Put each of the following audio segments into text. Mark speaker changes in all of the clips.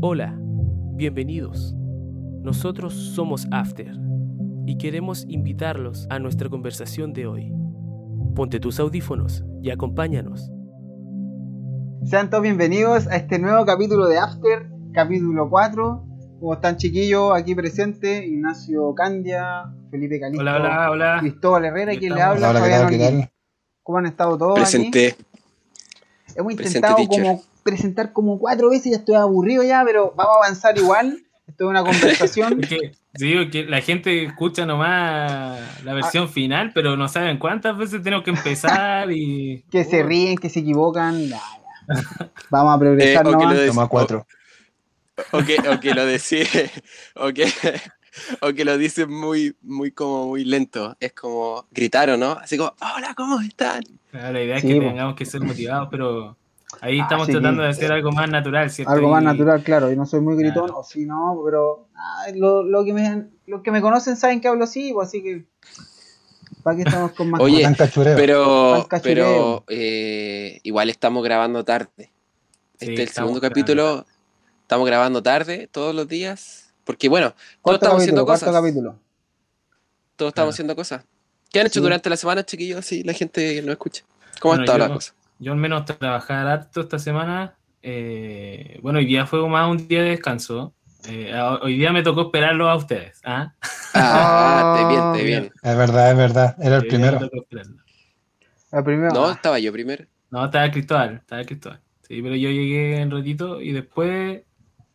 Speaker 1: Hola, bienvenidos. Nosotros somos After y queremos invitarlos a nuestra conversación de hoy. Ponte tus audífonos y acompáñanos.
Speaker 2: Sean todos bienvenidos a este nuevo capítulo de After, capítulo 4. Como están chiquillos aquí presentes, Ignacio Candia, Felipe Calisto,
Speaker 3: Hola, hola, hola.
Speaker 2: Cristóbal Herrera, quien le habla,
Speaker 4: Hola, ¿qué
Speaker 2: Fabián
Speaker 4: tal? ¿Qué
Speaker 2: Holguín.
Speaker 4: tal?
Speaker 2: ¿Cómo han estado todos
Speaker 5: Presenté.
Speaker 2: aquí? Hemos
Speaker 5: Presente,
Speaker 2: intentado
Speaker 5: teacher.
Speaker 2: como presentar como cuatro veces, ya estoy aburrido ya, pero vamos a avanzar igual. Esto es una conversación.
Speaker 3: Que, digo que la gente escucha nomás la versión final, pero no saben cuántas veces tenemos que empezar y.
Speaker 2: que se ríen, que se equivocan. ya, ya. Vamos a progresar
Speaker 5: Eh, o que
Speaker 2: nomás.
Speaker 4: Toma cuatro.
Speaker 5: O que, o que lo decía, o que, o que lo dicen muy, muy como muy lento. Es como gritaron, ¿no? Así como, hola, ¿cómo están?
Speaker 3: Claro, la idea es
Speaker 2: Sí,
Speaker 3: que tengamos que ser motivados, pero ahí
Speaker 2: Ah,
Speaker 3: estamos
Speaker 2: sí,
Speaker 3: tratando
Speaker 2: sí.
Speaker 3: de hacer algo más natural, ¿cierto?
Speaker 2: Algo más
Speaker 3: Y-
Speaker 2: natural, claro. Yo no soy muy gritón,
Speaker 3: Claro.
Speaker 2: o sí, no, pero ah, lo, lo que me, los que me conocen saben que hablo así, pues, así que. ¿Para qué estamos con más
Speaker 5: Oye,
Speaker 4: Tan cachureo.
Speaker 5: Pero, pero eh, igual estamos grabando tarde.
Speaker 3: Sí,
Speaker 5: este es el segundo
Speaker 3: grabando
Speaker 5: capítulo. Estamos grabando tarde todos los días. Porque bueno, todos estamos
Speaker 2: capítulo,
Speaker 5: haciendo
Speaker 2: cuarto
Speaker 5: cosas.
Speaker 2: capítulo.
Speaker 5: Todos estamos
Speaker 3: Claro.
Speaker 5: haciendo cosas. ¿Qué han hecho
Speaker 2: Sí.
Speaker 5: durante la semana, chiquillos? Si la gente no escucha. ¿Cómo
Speaker 3: Bueno,
Speaker 5: ha estado
Speaker 3: yo-
Speaker 5: la cosa?
Speaker 3: Yo al menos trabajar harto esta semana. eh, bueno, hoy día fue más un día de descanso. Eh, hoy día me tocó esperarlo a ustedes. ¿ah?
Speaker 5: Ah, te bien, te bien.
Speaker 4: Es verdad, es verdad. Era el primero.
Speaker 5: No, estaba yo primero.
Speaker 3: No, estaba Cristóbal, estaba Cristóbal. Sí, pero yo llegué en ratito y después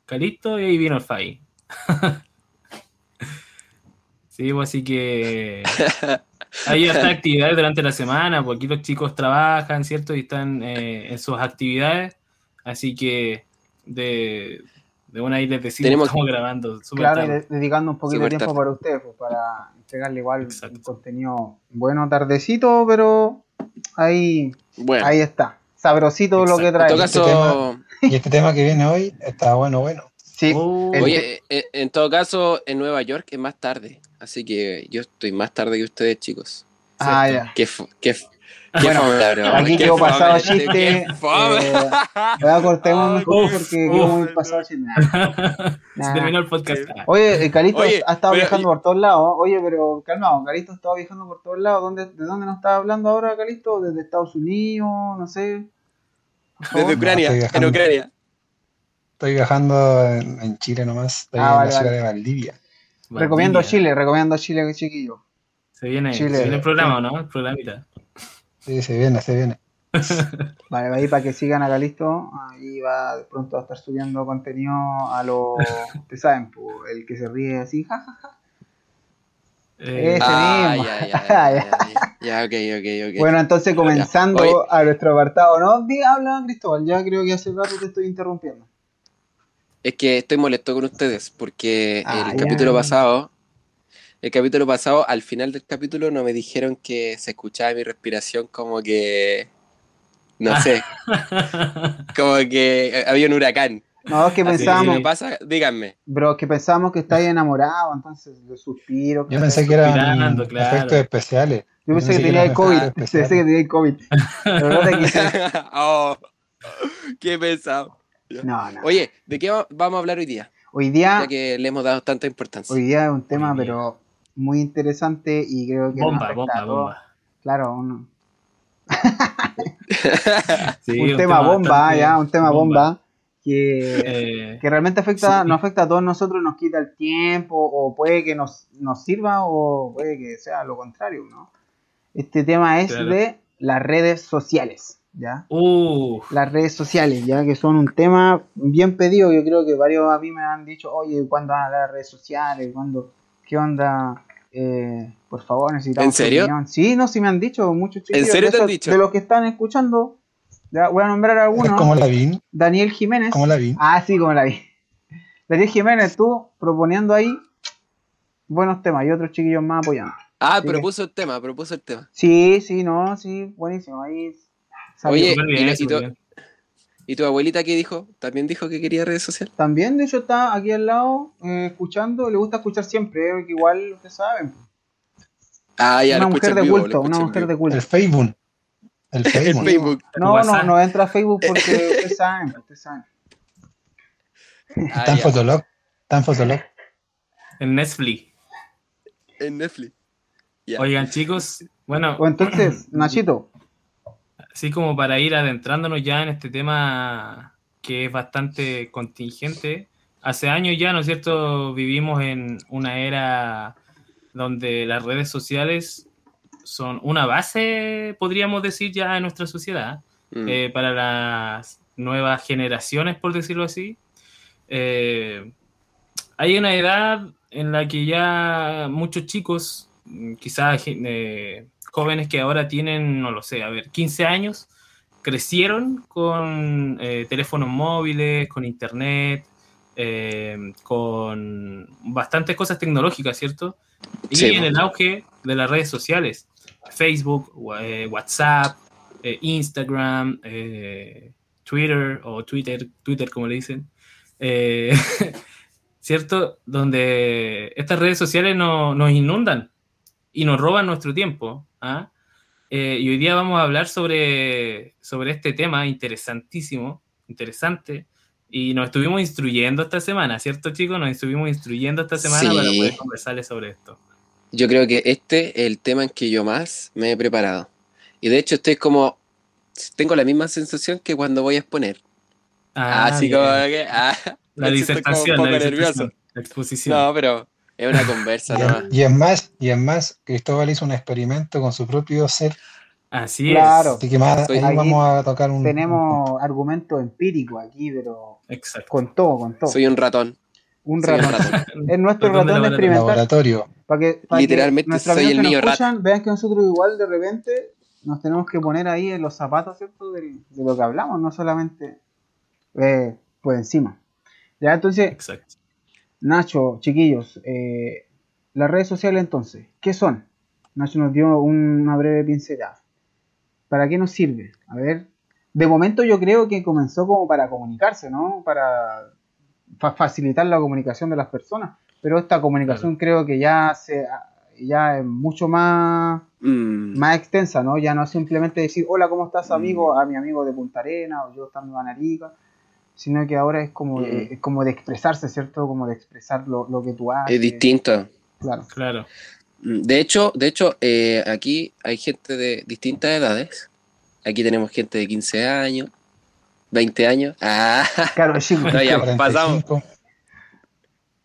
Speaker 3: Calisto y ahí vino el Fai. sí, pues así que hay hasta actividades durante la semana, porque aquí los chicos trabajan, ¿cierto? Y están eh, en sus actividades. Así que de, de una ahí les decimos
Speaker 5: Tenemos-
Speaker 3: que estamos grabando.
Speaker 2: Claro,
Speaker 3: tarde.
Speaker 2: de- dedicando un poquito de tiempo
Speaker 5: tarde.
Speaker 2: para ustedes, pues, para entregarle igual
Speaker 3: Exacto.
Speaker 2: un contenido bueno, tardecito, pero ahí,
Speaker 5: Bueno,
Speaker 2: ahí está. Sabrosito lo que
Speaker 3: Exacto.
Speaker 2: trae.
Speaker 5: en todo caso,
Speaker 4: Y este tema que viene hoy está bueno, bueno.
Speaker 2: Sí,
Speaker 3: Oh,
Speaker 2: el-
Speaker 5: oye, en todo caso, en Nueva York es más tarde. Así que yo estoy más tarde que ustedes, chicos.
Speaker 2: ah,
Speaker 3: cierto.
Speaker 2: ya.
Speaker 5: Qué, qué, qué
Speaker 2: Bueno,
Speaker 5: fome
Speaker 2: Aquí quedó pasado
Speaker 5: qué
Speaker 2: chiste.
Speaker 5: fome.
Speaker 2: eh, voy a cortemos mejor
Speaker 3: Uf,
Speaker 2: porque quedó muy pasado chiste. Nah,
Speaker 3: Se terminó el podcast.
Speaker 2: Oye, el Calisto
Speaker 5: Oye,
Speaker 2: ha estado
Speaker 5: pero-
Speaker 2: viajando por todos lados. Oye, pero calmado, Calisto ha estado viajando por todos lados. ¿Dónde, ¿De dónde nos está hablando ahora, Calisto? ¿Desde Estados Unidos? No sé.
Speaker 5: Desde Ucrania, en. Ucrania.
Speaker 4: Estoy viajando en, en Chile nomás. Estoy
Speaker 2: Ah,
Speaker 4: en
Speaker 2: vale,
Speaker 4: la ciudad
Speaker 2: vale.
Speaker 4: de Valdivia.
Speaker 2: Recomiendo. Chile, recomiendo Chile, chiquillo.
Speaker 3: Se viene,
Speaker 2: Chile.
Speaker 3: se viene el programa, ¿no? El programita.
Speaker 4: Sí, se viene, se viene.
Speaker 2: Vale, ahí para que sigan a Calisto, ahí va de pronto a estar subiendo contenido a lo, ustedes saben, pues, el que se ríe así, jajaja.
Speaker 3: Eh,
Speaker 2: Ese
Speaker 5: Ah,
Speaker 2: mismo.
Speaker 5: ya, ya, ya, ya, ya, ya, ok, ok, ok.
Speaker 2: Bueno, entonces comenzando a nuestro apartado, ¿no? Habla Cristóbal, ya creo que hace rato te estoy interrumpiendo.
Speaker 5: Es que estoy molesto con ustedes porque
Speaker 2: Ah,
Speaker 5: el
Speaker 2: ya.
Speaker 5: capítulo pasado, el capítulo pasado, al final del capítulo no me dijeron que se escuchaba mi respiración como que, no sé, como que había un huracán.
Speaker 2: No, es que
Speaker 5: que si
Speaker 2: pensábamos,
Speaker 5: me pasa, díganme.
Speaker 2: bro, es que pensábamos que estáis enamorado, entonces los suspiros.
Speaker 4: Yo pensé que eran
Speaker 3: claro.
Speaker 4: efectos especiales.
Speaker 2: Yo pensé que
Speaker 4: pensé que
Speaker 2: tenía el COVID, pensé que tenía el COVID. Pero no te quise.
Speaker 5: oh, qué pesado.
Speaker 2: No, no.
Speaker 5: Oye, ¿de qué va- vamos a hablar hoy día?
Speaker 2: Hoy día,
Speaker 5: Ya que le hemos dado tanta importancia.
Speaker 2: hoy día es un tema,
Speaker 3: Hoy día.
Speaker 2: pero muy interesante y creo que nos
Speaker 3: bomba,
Speaker 2: afecta
Speaker 3: bomba, bomba.
Speaker 2: Claro, uno-
Speaker 3: Sí,
Speaker 2: un, tema bomba,
Speaker 3: bastante
Speaker 2: ya, un tema bomba, que,
Speaker 3: Eh,
Speaker 2: que realmente afecta,
Speaker 3: sí.
Speaker 2: nos afecta a todos nosotros, nos quita el tiempo, o puede que nos, nos sirva, o puede que sea lo contrario, ¿no? Este tema es
Speaker 3: Claro.
Speaker 2: de las redes sociales, ¿ya?
Speaker 3: uh,
Speaker 2: Las redes sociales, ya que son un tema bien pedido, yo creo que varios a mí me han dicho, oye, ¿cuándo van a las redes sociales? ¿Cuándo? ¿Qué onda? Eh, por favor, necesitamos
Speaker 5: ¿En serio?
Speaker 2: opinión. Sí, no, sí me han dicho muchos chicos.
Speaker 5: serio te han dicho?
Speaker 2: de los que están escuchando, ya voy a nombrar algunos.
Speaker 4: como la vi,
Speaker 2: Daniel Jiménez.
Speaker 4: como la vi.
Speaker 2: Ah, sí, como la vi. Daniel Jiménez, tú proponiendo ahí buenos temas y otros chiquillos más apoyando.
Speaker 5: Ah,
Speaker 2: Sí.
Speaker 5: propuso el tema, propuso el tema.
Speaker 2: Sí, sí, no, sí, buenísimo. Ahí.
Speaker 5: Oye, y- y
Speaker 3: súper
Speaker 5: tú-
Speaker 3: bien.
Speaker 5: ¿Y tu abuelita qué dijo? ¿También dijo que quería redes sociales?
Speaker 2: También, de hecho, está aquí al lado eh, escuchando. Le gusta escuchar siempre, eh, que igual ustedes saben.
Speaker 5: Ah, ya
Speaker 2: una mujer de
Speaker 5: vivo,
Speaker 2: culto, una mujer de culto.
Speaker 4: El Facebook. El
Speaker 5: El
Speaker 4: Facebook.
Speaker 2: No, no, no entra a Facebook porque ustedes saben, ustedes saben.
Speaker 5: Ah,
Speaker 4: Está en. Fotolog. Está en Fotolog.
Speaker 3: En Netflix.
Speaker 5: En Netflix.
Speaker 3: Oigan, chicos, bueno,
Speaker 2: O entonces, Nachito,
Speaker 3: así como para ir adentrándonos ya en este tema que es bastante contingente. Hace años ya, ¿no es cierto? Vivimos en una era donde las redes sociales son una base, podríamos decir, ya en nuestra sociedad.
Speaker 5: Mm.
Speaker 3: eh, para las nuevas generaciones, por decirlo así. Eh, hay una edad en la que ya muchos chicos, mm, quizás eh, jóvenes que ahora tienen, no lo sé, a ver, 15 años, crecieron con eh, teléfonos móviles, con internet, eh, con bastantes cosas tecnológicas, ¿cierto? Y
Speaker 5: Sí,
Speaker 3: en el auge de las redes sociales, Facebook, eh, WhatsApp, eh, Instagram, Twitter o Twitter, Twitter como le dicen, ¿cierto? Donde estas redes sociales no- nos inundan y nos roban nuestro tiempo. ¿Ah? Eh, y hoy día vamos a hablar sobre, sobre este tema interesantísimo, interesante, y nos estuvimos instruyendo esta semana, ¿cierto chicos? Nos estuvimos instruyendo esta semana
Speaker 5: Sí.
Speaker 3: para poder conversarles sobre esto.
Speaker 5: Yo creo que este es el tema en que yo más me he preparado. Y de hecho estoy como... Tengo la misma sensación que cuando voy a exponer.
Speaker 3: Ah,
Speaker 5: Así
Speaker 3: bien.
Speaker 5: como que... ah,
Speaker 3: la
Speaker 5: siento como
Speaker 3: disertación,
Speaker 5: un
Speaker 3: la
Speaker 5: poco
Speaker 3: disertación,
Speaker 5: nervioso.
Speaker 3: la exposición.
Speaker 5: No, pero es una conversa
Speaker 4: Y,
Speaker 5: nomás.
Speaker 4: y es más, y es más, Cristóbal hizo un experimento con su propio ser.
Speaker 3: Así
Speaker 2: Claro.
Speaker 4: Así que más ahí
Speaker 2: Aquí
Speaker 4: vamos a tocar un.
Speaker 2: tenemos argumentos empíricos aquí, pero
Speaker 3: es. Exacto.
Speaker 2: con todo, con todo.
Speaker 5: Soy un ratón.
Speaker 2: un ratón.
Speaker 5: ratón.
Speaker 2: Es nuestro
Speaker 3: Ratón de
Speaker 2: ratón de
Speaker 3: laboratorio.
Speaker 2: Para que, para
Speaker 5: Literalmente
Speaker 2: que
Speaker 5: soy el niño
Speaker 2: escuchan vean que nosotros igual de repente nos tenemos que poner ahí en los zapatos, ¿cierto? De, lo que hablamos, no solamente eh, por encima. Ya, entonces,
Speaker 3: Exacto.
Speaker 2: Nacho, chiquillos, eh, las redes sociales entonces, ¿qué son? Nacho nos dio una breve pincelada. ¿Para qué nos sirve? A ver, de momento yo creo que comenzó como para comunicarse, ¿no? Para fa- facilitar la comunicación de las personas, pero esta comunicación creo que ya se ya es mucho más
Speaker 5: Mm,
Speaker 2: más extensa, ¿no? Ya no es simplemente decir, hola, ¿cómo estás,
Speaker 5: Mm.
Speaker 2: amigo? A mi amigo de Punta Arena, o yo estando en Arica, sino que ahora es como,
Speaker 5: Mm.
Speaker 2: de, es como de expresarse, ¿cierto? Como de expresar lo, lo que tú haces.
Speaker 5: es distinto.
Speaker 2: Claro.
Speaker 3: Claro.
Speaker 5: Mm, De hecho, de hecho eh, aquí hay gente de distintas edades. Aquí tenemos gente de 15 años, 20 años. Ah,
Speaker 2: Claro, chico.
Speaker 5: No, ya.
Speaker 4: 45.
Speaker 5: pasamos.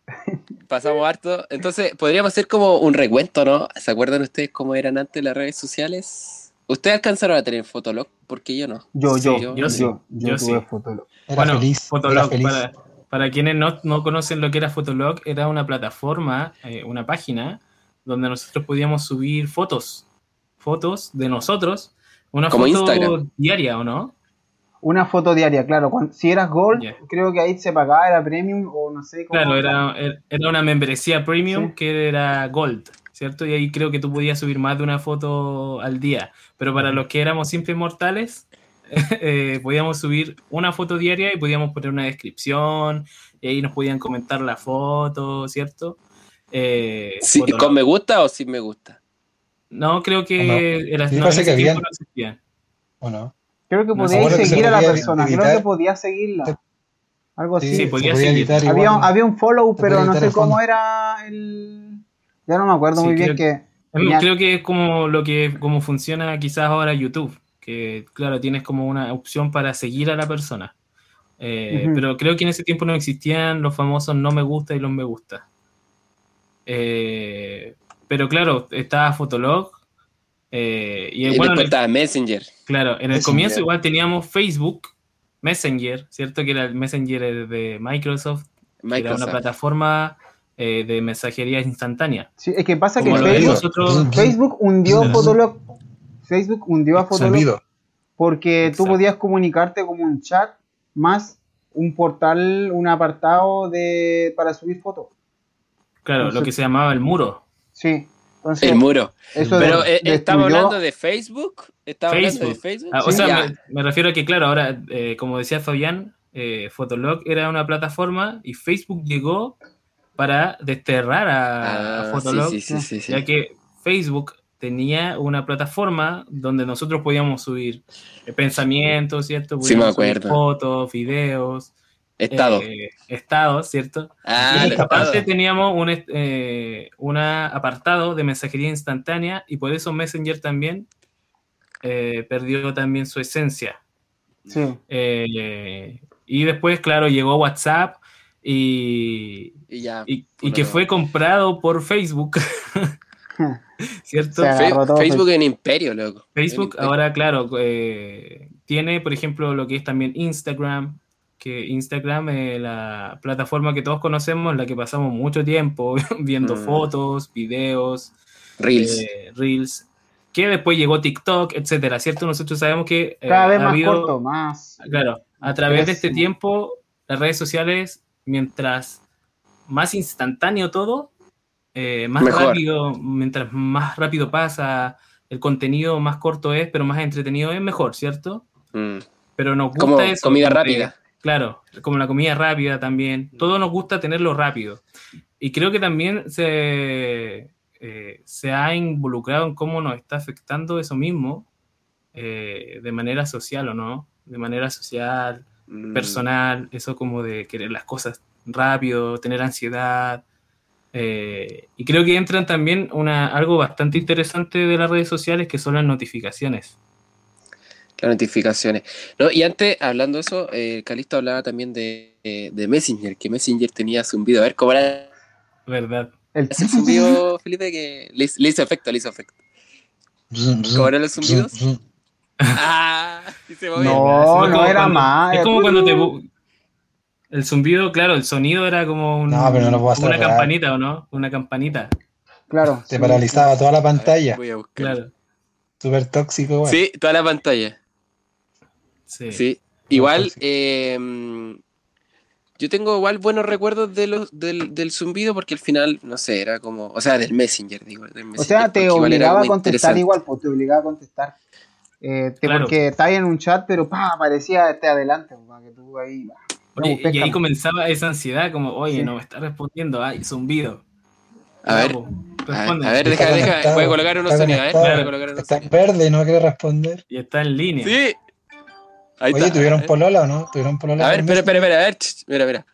Speaker 5: pasamos harto. Entonces, podríamos hacer como un recuento, ¿no? ¿Se acuerdan ustedes cómo eran antes las redes sociales? ¿Ustedes alcanzaron a tener Fotolog? Porque yo no.
Speaker 2: Yo,
Speaker 3: Sí,
Speaker 2: yo,
Speaker 3: yo
Speaker 2: yo,
Speaker 3: sí.
Speaker 2: yo,
Speaker 3: Yo
Speaker 2: tuve
Speaker 3: sí.
Speaker 2: Fotolog.
Speaker 4: Era
Speaker 3: bueno,
Speaker 4: feliz. era
Speaker 3: Fotolog,
Speaker 4: feliz.
Speaker 3: para, para quienes no, no conocen lo que era Fotolog, era una plataforma, eh, una página donde nosotros podíamos subir fotos, fotos de nosotros, una
Speaker 5: Como
Speaker 3: foto
Speaker 5: Instagram.
Speaker 3: diaria, ¿o no?
Speaker 2: Una foto diaria, claro. si eras Gold, creo que ahí se pagaba, era Premium o no sé cómo.
Speaker 3: Claro, era, era una membresía premium
Speaker 2: Sí.
Speaker 3: que era Gold, ¿cierto? Y ahí creo que tú podías subir más de una foto al día. Pero para los que éramos simples mortales, eh, podíamos subir una foto diaria y podíamos poner una descripción, y ahí nos podían comentar la foto, ¿cierto? Eh,
Speaker 5: Sí. ¿Con me gusta o sin me gusta?
Speaker 3: No, creo
Speaker 4: No.
Speaker 3: que no,
Speaker 4: parece
Speaker 3: en ese
Speaker 4: que habían-
Speaker 3: no existía.
Speaker 4: ¿O no?
Speaker 2: Creo que
Speaker 3: No,
Speaker 2: podías
Speaker 4: que
Speaker 2: seguir a la persona, creo que podías seguirla. Algo así.
Speaker 3: Sí, podía
Speaker 4: podía
Speaker 3: seguir.
Speaker 4: editar
Speaker 2: había,
Speaker 4: igual.
Speaker 2: había un follow, pero no sé cómo era el. Ya no me acuerdo
Speaker 3: Sí,
Speaker 2: muy bien que.
Speaker 3: Creo que es como lo que como funciona quizás ahora YouTube, que claro, tienes como una opción para seguir a la persona. Eh. Pero creo que en ese tiempo no existían los famosos no me gusta y los me gusta. Eh, pero claro, estaba Fotolog. eh, y
Speaker 5: Y
Speaker 3: bueno,
Speaker 5: después estaba Messenger.
Speaker 3: claro, en el comienzo igual teníamos Facebook, Messenger, ¿cierto? Que era el Messenger de Microsoft, que era una plataforma eh, de mensajería instantánea.
Speaker 2: Sí, es que pasa que
Speaker 3: Como
Speaker 4: Facebook-
Speaker 3: nosotros.
Speaker 2: Facebook hundió. Fotolog. Facebook hundió a Fotolog porque tú podías comunicarte como un chat más un portal, un apartado de para subir fotos.
Speaker 3: Claro, lo que se llamaba el muro.
Speaker 2: Sí. Entonces,
Speaker 5: El muro.
Speaker 2: eso
Speaker 5: Pero
Speaker 2: de-
Speaker 5: eh, ¿estamos
Speaker 2: destruyó-
Speaker 5: hablando de Facebook? ¿Estamos hablando de
Speaker 3: Facebook.
Speaker 5: Facebook?
Speaker 3: Ah, o
Speaker 2: Sí,
Speaker 3: sea, me, me refiero a que, claro, ahora, eh, como decía Fabián, eh, Fotolog era una plataforma y Facebook llegó para desterrar a, a
Speaker 5: Ah,
Speaker 3: Fotolog,
Speaker 5: sí, sí, sí, sí, sí.
Speaker 3: ya que Facebook tenía una plataforma donde nosotros podíamos subir eh, pensamientos, ¿cierto?
Speaker 5: Sí, me
Speaker 3: Podíamos subir
Speaker 5: acuerdo.
Speaker 3: fotos, videos,
Speaker 5: Estado.
Speaker 3: eh, estados, ¿cierto?
Speaker 5: ah,
Speaker 3: y aparte
Speaker 5: estado.
Speaker 3: teníamos un eh, una apartado de mensajería instantánea y por eso Messenger también eh, perdió también su esencia.
Speaker 2: Sí.
Speaker 3: Eh, y después, claro, llegó WhatsApp y,
Speaker 5: Y ya.
Speaker 3: y- y
Speaker 5: Bueno,
Speaker 3: que fue comprado por Facebook, ¿cierto?
Speaker 5: Fe- Facebook en imperio, loco.
Speaker 3: Facebook
Speaker 5: imperio.
Speaker 3: ahora, claro, eh, tiene, por ejemplo, lo que es también Instagram, que Instagram es la plataforma que todos conocemos, en la que pasamos mucho tiempo viendo
Speaker 5: Mm.
Speaker 3: fotos, videos,
Speaker 5: Reels.
Speaker 3: eh, reels, que después llegó TikTok, etcétera, ¿cierto? Nosotros sabemos que eh,
Speaker 2: Cada vez
Speaker 3: ha
Speaker 2: más
Speaker 3: habido-
Speaker 2: corto, más.
Speaker 3: Claro, a través de este tiempo, las redes sociales, mientras más instantáneo todo, eh, más
Speaker 5: Mejor.
Speaker 3: rápido, mientras más rápido pasa, el contenido más corto es, pero más entretenido es, mejor, ¿cierto?
Speaker 5: Mm.
Speaker 3: Pero nos gusta
Speaker 5: Como
Speaker 3: eso.
Speaker 5: comida rápida.
Speaker 3: claro, como la comida rápida también. Todo nos gusta tenerlo rápido. Y creo que también se, eh, se ha involucrado en cómo nos está afectando eso mismo eh, de manera social o no, de manera social,
Speaker 5: Mm.
Speaker 3: personal, eso como de querer las cosas rápido, tener ansiedad. Eh, y creo que entran también una, algo bastante interesante de las redes sociales que son las notificaciones.
Speaker 5: Las notificaciones. No, y antes, hablando de eso, eh, Calisto hablaba también de, eh, de Messenger, que Messenger tenía zumbido. A ver, ¿cómo era
Speaker 3: ¿Verdad?
Speaker 2: El
Speaker 5: zumbido, Felipe? Que le, le hizo efecto, le hizo efecto. ¿Cómo eran los zumbidos? ¡Ah! Y se movía.
Speaker 2: No, no era
Speaker 3: cuando-
Speaker 2: más.
Speaker 3: Es como cuando te... El zumbido, claro, el sonido era como un-
Speaker 4: No, pero no lo puedo
Speaker 3: como una campanita, ¿o no? Una campanita,
Speaker 2: Claro.
Speaker 4: Te
Speaker 2: sí.
Speaker 4: paralizaba toda la
Speaker 5: A ver,
Speaker 4: pantalla.
Speaker 5: voy a buscar.
Speaker 3: claro.
Speaker 4: Súper tóxico, igual.
Speaker 5: Sí, toda la pantalla.
Speaker 3: Sí.
Speaker 5: Sí. Igual, eh, yo tengo igual buenos recuerdos de los, del, del zumbido porque al final, no sé, era como, o sea, del Messenger, digo. del
Speaker 2: O sea, te obligaba a contestar igual, pues te obligaba a contestar. Eh, te-
Speaker 3: Claro.
Speaker 2: Porque en un chat, pero pa, aparecía este adelante, para que tú ahí. bah,
Speaker 3: Oye,
Speaker 2: no,
Speaker 3: y ahí comenzaba esa ansiedad, como, oye,
Speaker 2: Sí.
Speaker 3: no me está respondiendo, ay, zumbido.
Speaker 5: A ver,
Speaker 3: Vamos,
Speaker 5: a ver,
Speaker 3: responde.
Speaker 5: a ver,
Speaker 4: Está
Speaker 5: deja, deja, voy a colocar unos sonidos, a ver,
Speaker 4: conectado.
Speaker 5: voy a colocar unos
Speaker 4: Está verde y no quiere responder.
Speaker 3: Y está en línea.
Speaker 5: Sí. Ahí
Speaker 4: Oye,
Speaker 5: está.
Speaker 4: ¿tuvieron polola o no? ¿Tuvieron polola?
Speaker 5: A ver, espera, espera, espera, a ver, mira, mira.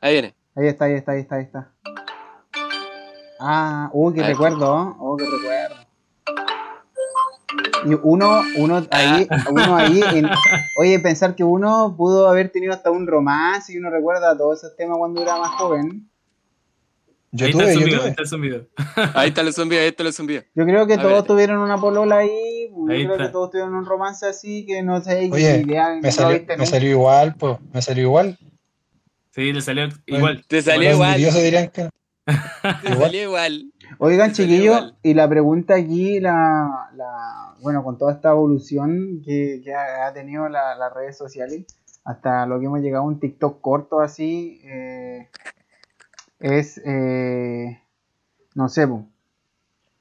Speaker 5: Ahí viene.
Speaker 2: Ahí está, ahí está, ahí está, ahí está. Ah, uh, qué recuerdo, ¿oh? oh, qué recuerdo. Y uno, uno ahí,
Speaker 5: Ah.
Speaker 2: uno ahí, en- oye, pensar que uno pudo haber tenido hasta un romance y uno recuerda todos esos temas cuando era más joven.
Speaker 4: Yo
Speaker 3: ahí está
Speaker 4: tuve,
Speaker 3: el
Speaker 4: yo
Speaker 3: zumbido, ahí
Speaker 4: tuve.
Speaker 3: está el zumbido.
Speaker 5: Ahí está los zumbidos, ahí está los zumbidos.
Speaker 2: Yo creo que
Speaker 5: A
Speaker 2: todos
Speaker 5: ver.
Speaker 2: tuvieron una polola ahí, yo
Speaker 3: Ahí
Speaker 2: creo
Speaker 3: está.
Speaker 2: que todos tuvieron un romance así, que no sé, que
Speaker 4: Oye,
Speaker 2: no
Speaker 4: Me salió, me salió igual, pues. Me salió igual.
Speaker 3: Sí, le salió igual.
Speaker 5: Te salió igual.
Speaker 4: que.
Speaker 5: Te salió igual.
Speaker 2: Oigan, chiquillos, y la pregunta aquí, la, la, bueno, con toda esta evolución que, que ha, tenido la- las redes sociales, hasta lo que hemos llegado a un TikTok corto así, eh, es, eh, no sé. ¿en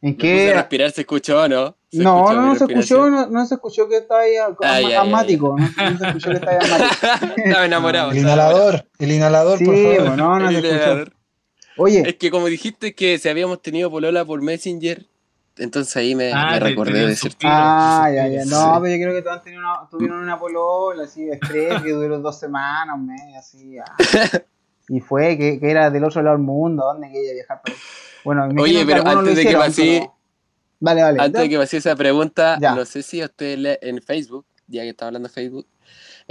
Speaker 5: Me puse
Speaker 2: qué?
Speaker 5: a respirar, ¿se escuchó o no? ¿Se
Speaker 2: No,
Speaker 5: escuchó
Speaker 2: no, no se escuchó, no, no se escuchó que estaba ahí
Speaker 5: Ah,
Speaker 2: asmático, no, no se escuchó que estaba ahí asmático.
Speaker 5: Estaba enamorado.
Speaker 4: El inhalador, el inhalador,
Speaker 2: Sí,
Speaker 4: por favor.
Speaker 2: no, no
Speaker 5: El
Speaker 2: se escuchó. Oye,
Speaker 5: Es que como dijiste que si habíamos tenido polola por Messenger, entonces ahí me,
Speaker 3: Ah,
Speaker 5: me recordé de
Speaker 3: suspiro,
Speaker 2: Ah, ya, ya. No, pero yo creo que todos tuvieron una, tuvieron una polola así de estrés que duró dos semanas, un mes, así. ah. Y fue que, que era del otro lado del mundo, ¿dónde quería viajar? Por ahí? Bueno, me
Speaker 5: Oye, pero antes de que
Speaker 2: pero- Vale, vale.
Speaker 5: Antes de que pase esa pregunta,
Speaker 2: Ya.
Speaker 5: no sé si a usted le- en Facebook, ya que estaba hablando de Facebook,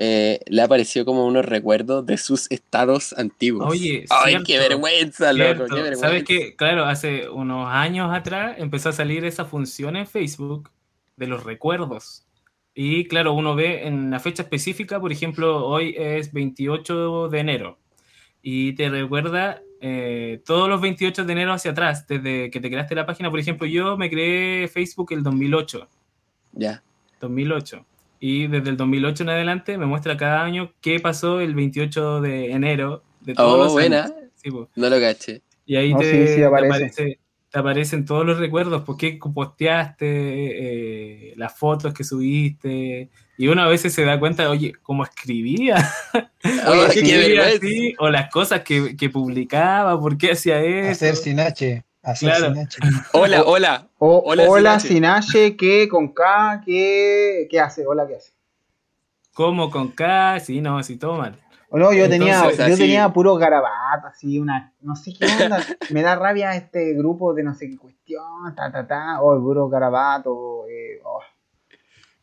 Speaker 5: eh, le apareció como unos recuerdos de sus estados antiguos.
Speaker 3: Oye,
Speaker 5: ¡Ay,
Speaker 3: cierto,
Speaker 5: qué vergüenza,
Speaker 3: Cierto.
Speaker 5: loco! ¡Qué vergüenza!
Speaker 3: ¿Sabes qué? Claro, hace unos años atrás empezó a salir esa función en Facebook de los recuerdos. Y claro, uno ve en la fecha específica, por ejemplo, hoy es 28 de enero. Y te recuerda eh, todos los 28 de enero hacia atrás, desde que te creaste la página. Por ejemplo, yo me creé Facebook el 2008.
Speaker 5: Ya.
Speaker 3: 2008. Y desde el 2008 en adelante me muestra cada año qué pasó el 28 de enero de todos
Speaker 5: Oh,
Speaker 3: los
Speaker 5: buena.
Speaker 3: años. Sí.
Speaker 5: No lo caché.
Speaker 3: Y ahí
Speaker 2: No,
Speaker 3: te,
Speaker 2: sí, sí,
Speaker 3: te
Speaker 2: aparece.
Speaker 3: aparece- te aparecen todos los recuerdos, por qué posteaste, eh, las fotos que subiste. Y uno a veces se da cuenta, oye, cómo escribía,
Speaker 5: Oye,
Speaker 3: ¿Por
Speaker 5: qué
Speaker 3: qué escribía así? o las cosas que, que publicaba, por qué hacía eso.
Speaker 4: Hacer sin H. Hacer
Speaker 3: Claro.
Speaker 4: sin H.
Speaker 5: Hola, hola.
Speaker 2: O,
Speaker 5: Hola,
Speaker 2: hola,
Speaker 5: sin
Speaker 2: sin H, ¿qué? Con K, ¿qué? ¿Qué hace? Hola, ¿qué hace?
Speaker 3: ¿Cómo con K? Sí, no, sí, todo mal.
Speaker 2: O no, yo tenía, yo
Speaker 5: así-
Speaker 2: tenía puro garabato, así, una, no sé qué onda, me da rabia este grupo de no sé qué cuestión, ta, ta, ta, o el puro garabato, eh, oh.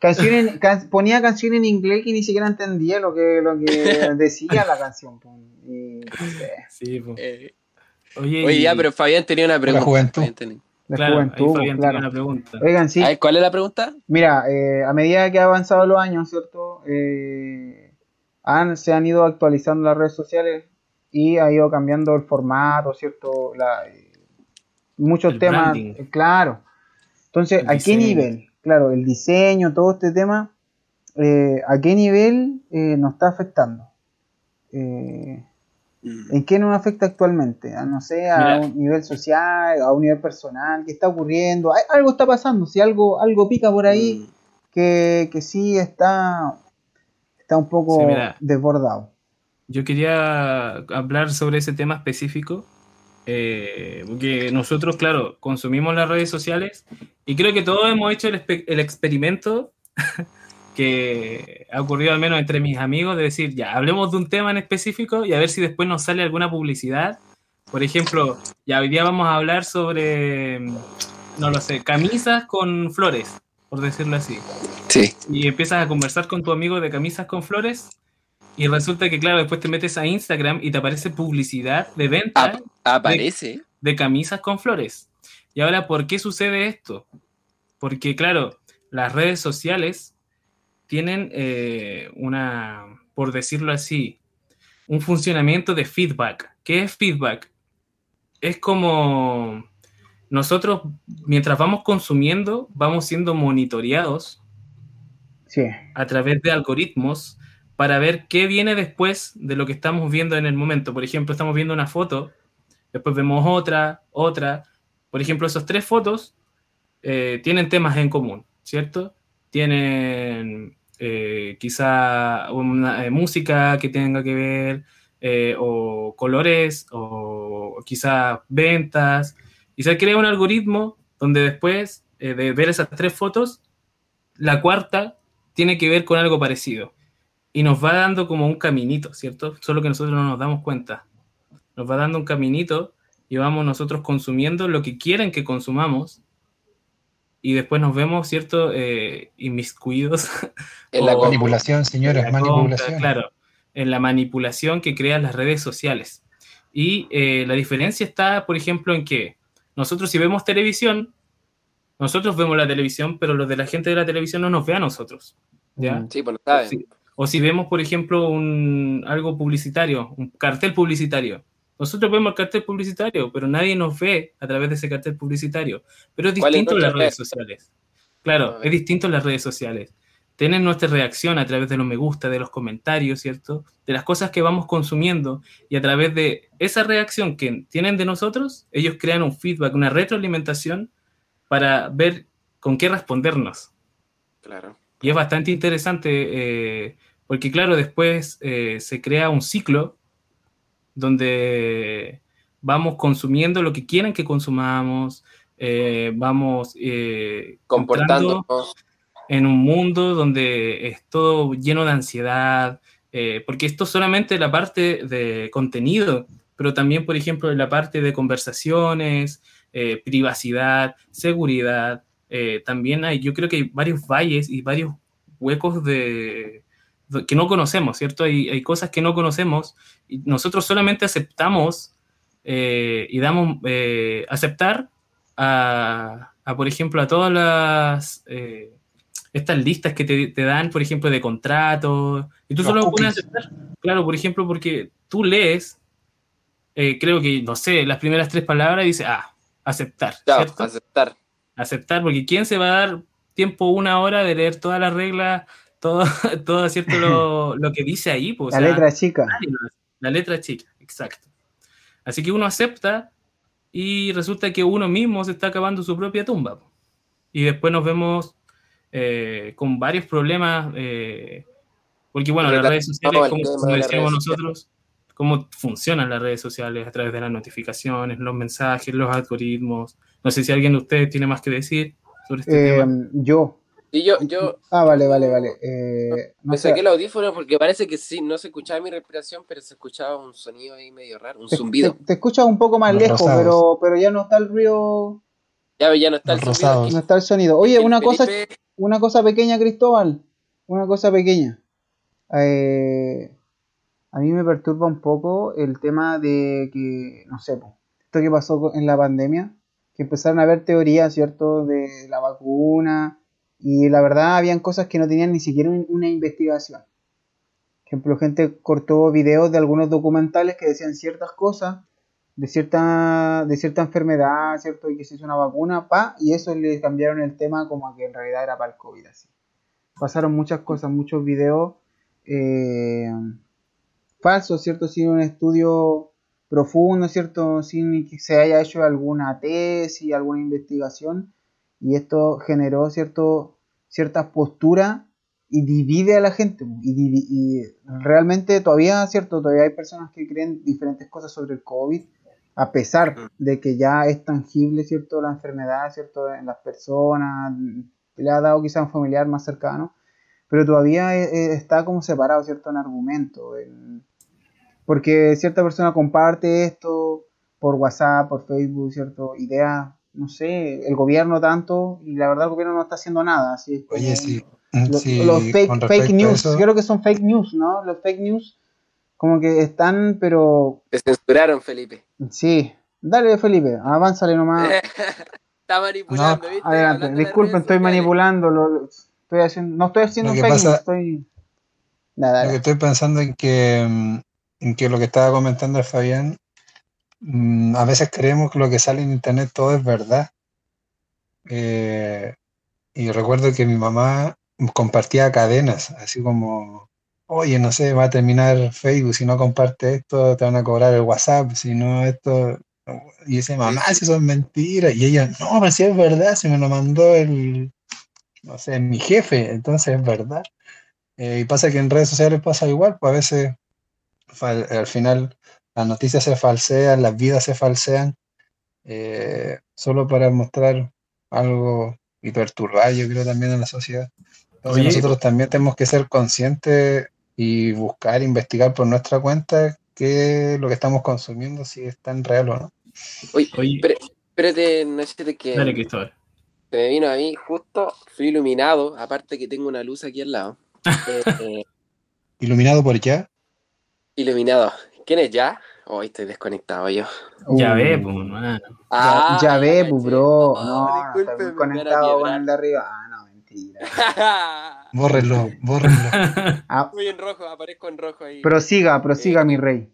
Speaker 2: Canciones, can- ponía canciones en inglés que ni siquiera entendía lo que, lo que decía la canción, po, y, no sé,
Speaker 3: Sí, po.
Speaker 5: Eh,
Speaker 3: Oye,
Speaker 5: oye,
Speaker 3: y-
Speaker 5: ya, pero Fabián tenía una pregunta.
Speaker 4: juventud.
Speaker 5: Fabián tenía-
Speaker 2: la
Speaker 3: claro,
Speaker 2: juventud,
Speaker 3: Fabián
Speaker 2: claro.
Speaker 3: tenía una pregunta.
Speaker 2: Oigan, sí,
Speaker 5: A ver, ¿cuál es la pregunta?
Speaker 2: Mira, eh, a medida que han avanzado los años, ¿cierto? Eh, han, se han ido actualizando las redes sociales y ha ido cambiando el formato, ¿cierto? La, eh, muchos
Speaker 3: El
Speaker 2: temas,
Speaker 3: branding.
Speaker 2: eh, claro. Entonces,
Speaker 3: El
Speaker 2: ¿a qué nivel? Claro, el diseño, todo este tema, eh, ¿a qué nivel eh, nos está afectando? Eh. ¿En qué nos afecta actualmente? A, no sé, a
Speaker 3: Mira.
Speaker 2: un nivel social, a un nivel personal, ¿qué está ocurriendo? Algo está pasando, si algo, algo pica por ahí
Speaker 5: Mm.
Speaker 2: que, que sí está, está un poco
Speaker 3: Sí,
Speaker 2: desbordado.
Speaker 3: Yo quería hablar sobre ese tema específico, eh, porque nosotros, claro, consumimos las redes sociales y creo que todos hemos hecho el, el experimento que ha ocurrido al menos entre mis amigos de decir, ya, hablemos de un tema en específico y a ver si después nos sale alguna publicidad. Por ejemplo, ya hoy día vamos a hablar sobre, mm, no lo sé, camisas con flores, por decirlo así
Speaker 5: Sí.
Speaker 3: y empiezas a conversar con tu amigo de camisas con flores y resulta que, claro, después te metes a Instagram y te aparece publicidad de venta
Speaker 5: Aparece.
Speaker 3: de camisas con flores. Y ahora, ¿por qué sucede esto? Porque, claro, las redes sociales tienen eh, una, por decirlo así, un funcionamiento de feedback. ¿Qué es feedback? Es como nosotros, mientras vamos consumiendo, vamos siendo monitoreados
Speaker 2: Sí,
Speaker 3: a través de algoritmos para ver qué viene después de lo que estamos viendo en el momento. Por ejemplo, estamos viendo una foto, después vemos otra, otra. Por ejemplo, esas tres fotos eh, tienen temas en común, ¿cierto? Tienen eh, quizá una eh, música que tenga que ver, eh, o colores, o quizá ventas. Y se crea un algoritmo donde después de ver esas tres fotos, la cuarta tiene que ver con algo parecido. Y nos va dando como un caminito, ¿cierto? Solo que nosotros no nos damos cuenta. Nos va dando un caminito y vamos nosotros consumiendo lo que quieren que consumamos. Y después nos vemos, ¿cierto? Eh, inmiscuidos
Speaker 5: En la
Speaker 3: O-
Speaker 5: compra.
Speaker 4: Manipulación, señores,
Speaker 3: la compra,
Speaker 4: manipulación.
Speaker 3: claro, en la manipulación que crean las redes sociales. Y eh, la diferencia está, por ejemplo, en que nosotros si vemos televisión, nosotros vemos la televisión, pero los de la gente de la televisión no nos ve a nosotros. ¿ya?
Speaker 2: Mm.
Speaker 5: Sí, pues lo saben.
Speaker 3: Sí. O si vemos, por ejemplo, un, algo publicitario, un cartel publicitario. Nosotros vemos el cartel publicitario, pero nadie nos ve a través de ese cartel publicitario. Pero es
Speaker 5: ¿Cuál es
Speaker 3: distinto en las
Speaker 5: nuestra
Speaker 3: redes sociales. Claro, es distinto en las redes sociales. Tienen nuestra reacción a través de los me gusta, de los comentarios, ¿cierto? De las cosas que vamos consumiendo y a través de esa reacción que tienen de nosotros, ellos crean un feedback, una retroalimentación para ver con qué respondernos.
Speaker 5: Claro.
Speaker 3: Y es bastante interesante eh, porque, claro, después eh, se crea un ciclo donde vamos consumiendo lo que quieren que consumamos, eh, vamos eh,
Speaker 5: Comportándonos.
Speaker 3: en un mundo donde es todo lleno de ansiedad, eh, porque esto es solamente la parte de contenido, pero también, por ejemplo, en la parte de conversaciones, eh, privacidad, seguridad, también hay, yo creo que hay varios valles y varios huecos de- que no conocemos, ¿cierto? Hay, hay cosas que no conocemos y nosotros solamente aceptamos eh, y damos eh, aceptar a, a, por ejemplo, a todas las eh, estas listas que te, te dan, por ejemplo, de contratos, y tú
Speaker 4: Los
Speaker 3: solo
Speaker 4: cookies.
Speaker 3: aceptar. Claro, por ejemplo, porque tú lees, eh, creo que, no sé, las primeras tres palabras y dices, ah, aceptar,
Speaker 5: aceptar.
Speaker 3: aceptar, porque ¿quién se va a dar tiempo una hora de leer todas las reglas, todo, todo cierto lo, lo que dice ahí? Pues, o
Speaker 2: la
Speaker 3: sea,
Speaker 2: letra chica.
Speaker 3: La letra chica, exacto. Así que uno acepta y resulta que uno mismo se está acabando su propia tumba. Y después nos vemos eh, con varios problemas, eh, porque bueno, las redes sociales, como, como decíamos
Speaker 5: sociales.
Speaker 3: nosotros, cómo funcionan las redes sociales a través de las notificaciones, los mensajes, los algoritmos. No sé si alguien de ustedes tiene más que decir sobre este
Speaker 2: Eh,
Speaker 3: tema.
Speaker 2: yo,
Speaker 5: Y yo, yo
Speaker 2: Ah, vale, vale, vale. Eh, no
Speaker 5: me
Speaker 2: sé,
Speaker 5: saqué el audífono porque parece que sí, no se escuchaba mi respiración, pero se escuchaba un sonido ahí medio raro, un
Speaker 2: te,
Speaker 5: zumbido.
Speaker 2: te- te escuchas un poco más lejos,
Speaker 4: rosados.
Speaker 2: pero, pero ya no está el ruido,
Speaker 5: Ya, ya no está el
Speaker 4: rosados.
Speaker 5: aquí.
Speaker 2: no está el sonido. Oye,
Speaker 5: El
Speaker 2: una cosa, una cosa pequeña, Cristóbal, una cosa pequeña. Eh, a mí me perturba un poco el tema de que, no sé, esto que pasó en la pandemia, que empezaron a haber teorías, ¿cierto?, de la vacuna, y la verdad habían cosas que no tenían ni siquiera un- una investigación. Por ejemplo, gente cortó videos de algunos documentales que decían ciertas cosas de cierta, de cierta enfermedad, ¿cierto? Y que se hizo una vacuna, pa, y eso le cambiaron el tema como a que en realidad era para el COVID, así. Pasaron muchas cosas, muchos videos eh, falsos, ¿cierto? Sin un estudio profundo, ¿cierto? Sin que se haya hecho alguna tesis, alguna investigación, y esto generó, ¿cierto? Ciertas posturas y divide a la gente. Y, realmente todavía, ¿cierto? Todavía hay personas que creen diferentes cosas sobre el COVID, a pesar de que ya es tangible, ¿cierto? La enfermedad, ¿cierto? En las personas, le ha dado quizá un familiar más cercano, pero todavía eh, eh, está como separado, ¿cierto? En argumento. en- porque cierta persona comparte esto por WhatsApp, por Facebook, ¿cierto? Ideas, no sé, el gobierno tanto, y la verdad el gobierno no está haciendo nada. Así
Speaker 4: Oye, sí.
Speaker 2: lo-
Speaker 4: sí,
Speaker 2: los fake, fake news,
Speaker 4: eso,
Speaker 2: creo que son fake news, ¿no? Los fake news como que están, pero
Speaker 5: Te censuraron, Felipe.
Speaker 2: sí. Dale, Felipe, avánzale nomás.
Speaker 5: Está manipulando,
Speaker 4: No,
Speaker 5: ¿viste?
Speaker 2: Adelante, disculpen, estoy manipulando, lo, lo- estoy haciendo, no estoy haciendo
Speaker 4: Lo
Speaker 2: un
Speaker 4: que
Speaker 2: fake news, estoy... Nada,
Speaker 4: Lo que estoy pensando en que, mm, en que lo que estaba comentando el Fabián, mm, a veces creemos que lo que sale en internet todo es verdad. Eh, y recuerdo que mi mamá compartía cadenas, así como, oye, no sé, va a terminar Facebook, si no compartes esto, te van a cobrar el WhatsApp, si no esto... Y dice, mamá, si eso es mentira. Y ella, no, pero si es verdad, si me lo mandó el, no sé, mi jefe, entonces es verdad. Eh, y pasa que en redes sociales pasa igual, pues a veces al final las noticias se falsean, las vidas se falsean, eh, solo para mostrar algo y perturbar, yo creo, también en la sociedad. Entonces
Speaker 3: Oye,
Speaker 4: nosotros también tenemos que ser conscientes y buscar, investigar por nuestra cuenta qué es lo que estamos consumiendo, si es tan real o no.
Speaker 5: Oye,
Speaker 3: Oye,
Speaker 5: pero- espérate, no sé de qué.
Speaker 3: dale, Cristóbal.
Speaker 5: Se me vino a mí justo, fui iluminado, aparte que tengo una luz aquí al lado. Eh, eh,
Speaker 4: Iluminado por ya,
Speaker 5: iluminado. ¿Quién es ya? Hoy estoy desconectado yo.
Speaker 3: Ya ve, pues, mano.
Speaker 5: Ah,
Speaker 2: ya, ya ve, pues, bro.
Speaker 5: Oh,
Speaker 2: no, no,
Speaker 5: disculpe,
Speaker 2: estoy conectado con el de arriba. Ah, no, mentira.
Speaker 4: bórrenlo, bórrenlo.
Speaker 2: Ah,
Speaker 5: Estoy en rojo, aparezco en rojo ahí.
Speaker 2: prosiga, prosiga,
Speaker 5: Eh,
Speaker 2: mi rey.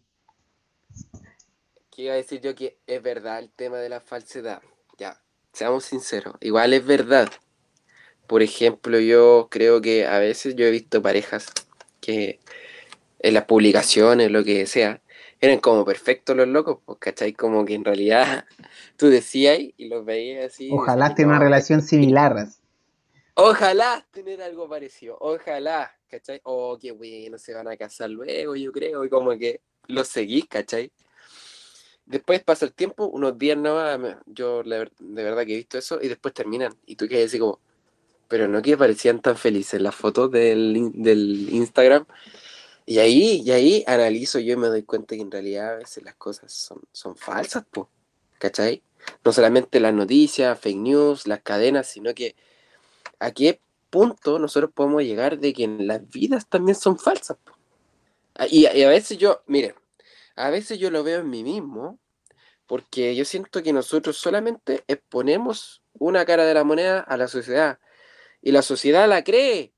Speaker 5: que iba a decir yo que es verdad el tema de la falsedad. Ya, seamos sinceros, igual es verdad. Por ejemplo, yo creo que a veces yo he visto parejas que en las publicaciones, lo que sea, eran como perfectos los locos, pues, ¿cachai? Como que en realidad tú decías y los veías así.
Speaker 2: Ojalá tenga una
Speaker 5: "No,
Speaker 2: relación similar.
Speaker 5: Ojalá tener algo parecido, ojalá, ¿cachai? Oh, qué bueno, se van a casar luego, yo creo, y como que los seguís, ¿cachai? Después pasa el tiempo, unos días nada más, yo la de verdad que he visto eso, y después terminan, y tú quedas así como, pero no que parecían tan felices las fotos del, del Instagram, y ahí, y ahí analizo yo y me doy cuenta que en realidad a veces las cosas son, son falsas, po, ¿cachai? No solamente las noticias, fake news, las cadenas, sino que a qué punto nosotros podemos llegar de que las vidas también son falsas. po? Ah, Y, y a veces yo, miren, a veces yo lo veo en mí mismo, porque yo siento que nosotros solamente exponemos una cara de la moneda a la sociedad, y la sociedad la cree,